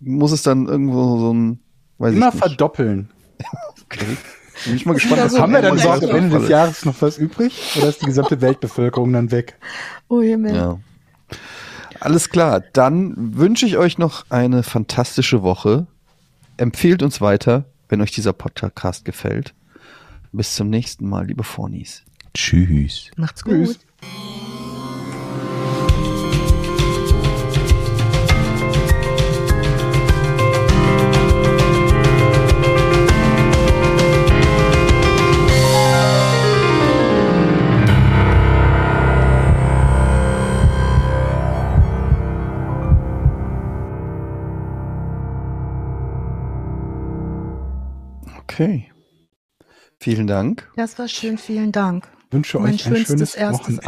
muss es dann irgendwo so ein, weiß Immer ich nicht. verdoppeln. okay. Bin ich mal gespannt, was so Haben wir dann Ende so am Ende des Jahres noch was übrig? Oder ist die gesamte Weltbevölkerung dann weg? Oh Himmel. Ja. Alles klar, dann wünsche ich euch noch eine fantastische Woche. Empfehlt uns weiter, wenn euch dieser Podcast gefällt. Bis zum nächsten Mal, liebe Fornies. Tschüss. Macht's Tschüss. Okay. Vielen Dank. Das war schön, vielen Dank. wünsche Mein euch ein schönes erstes Wochenende.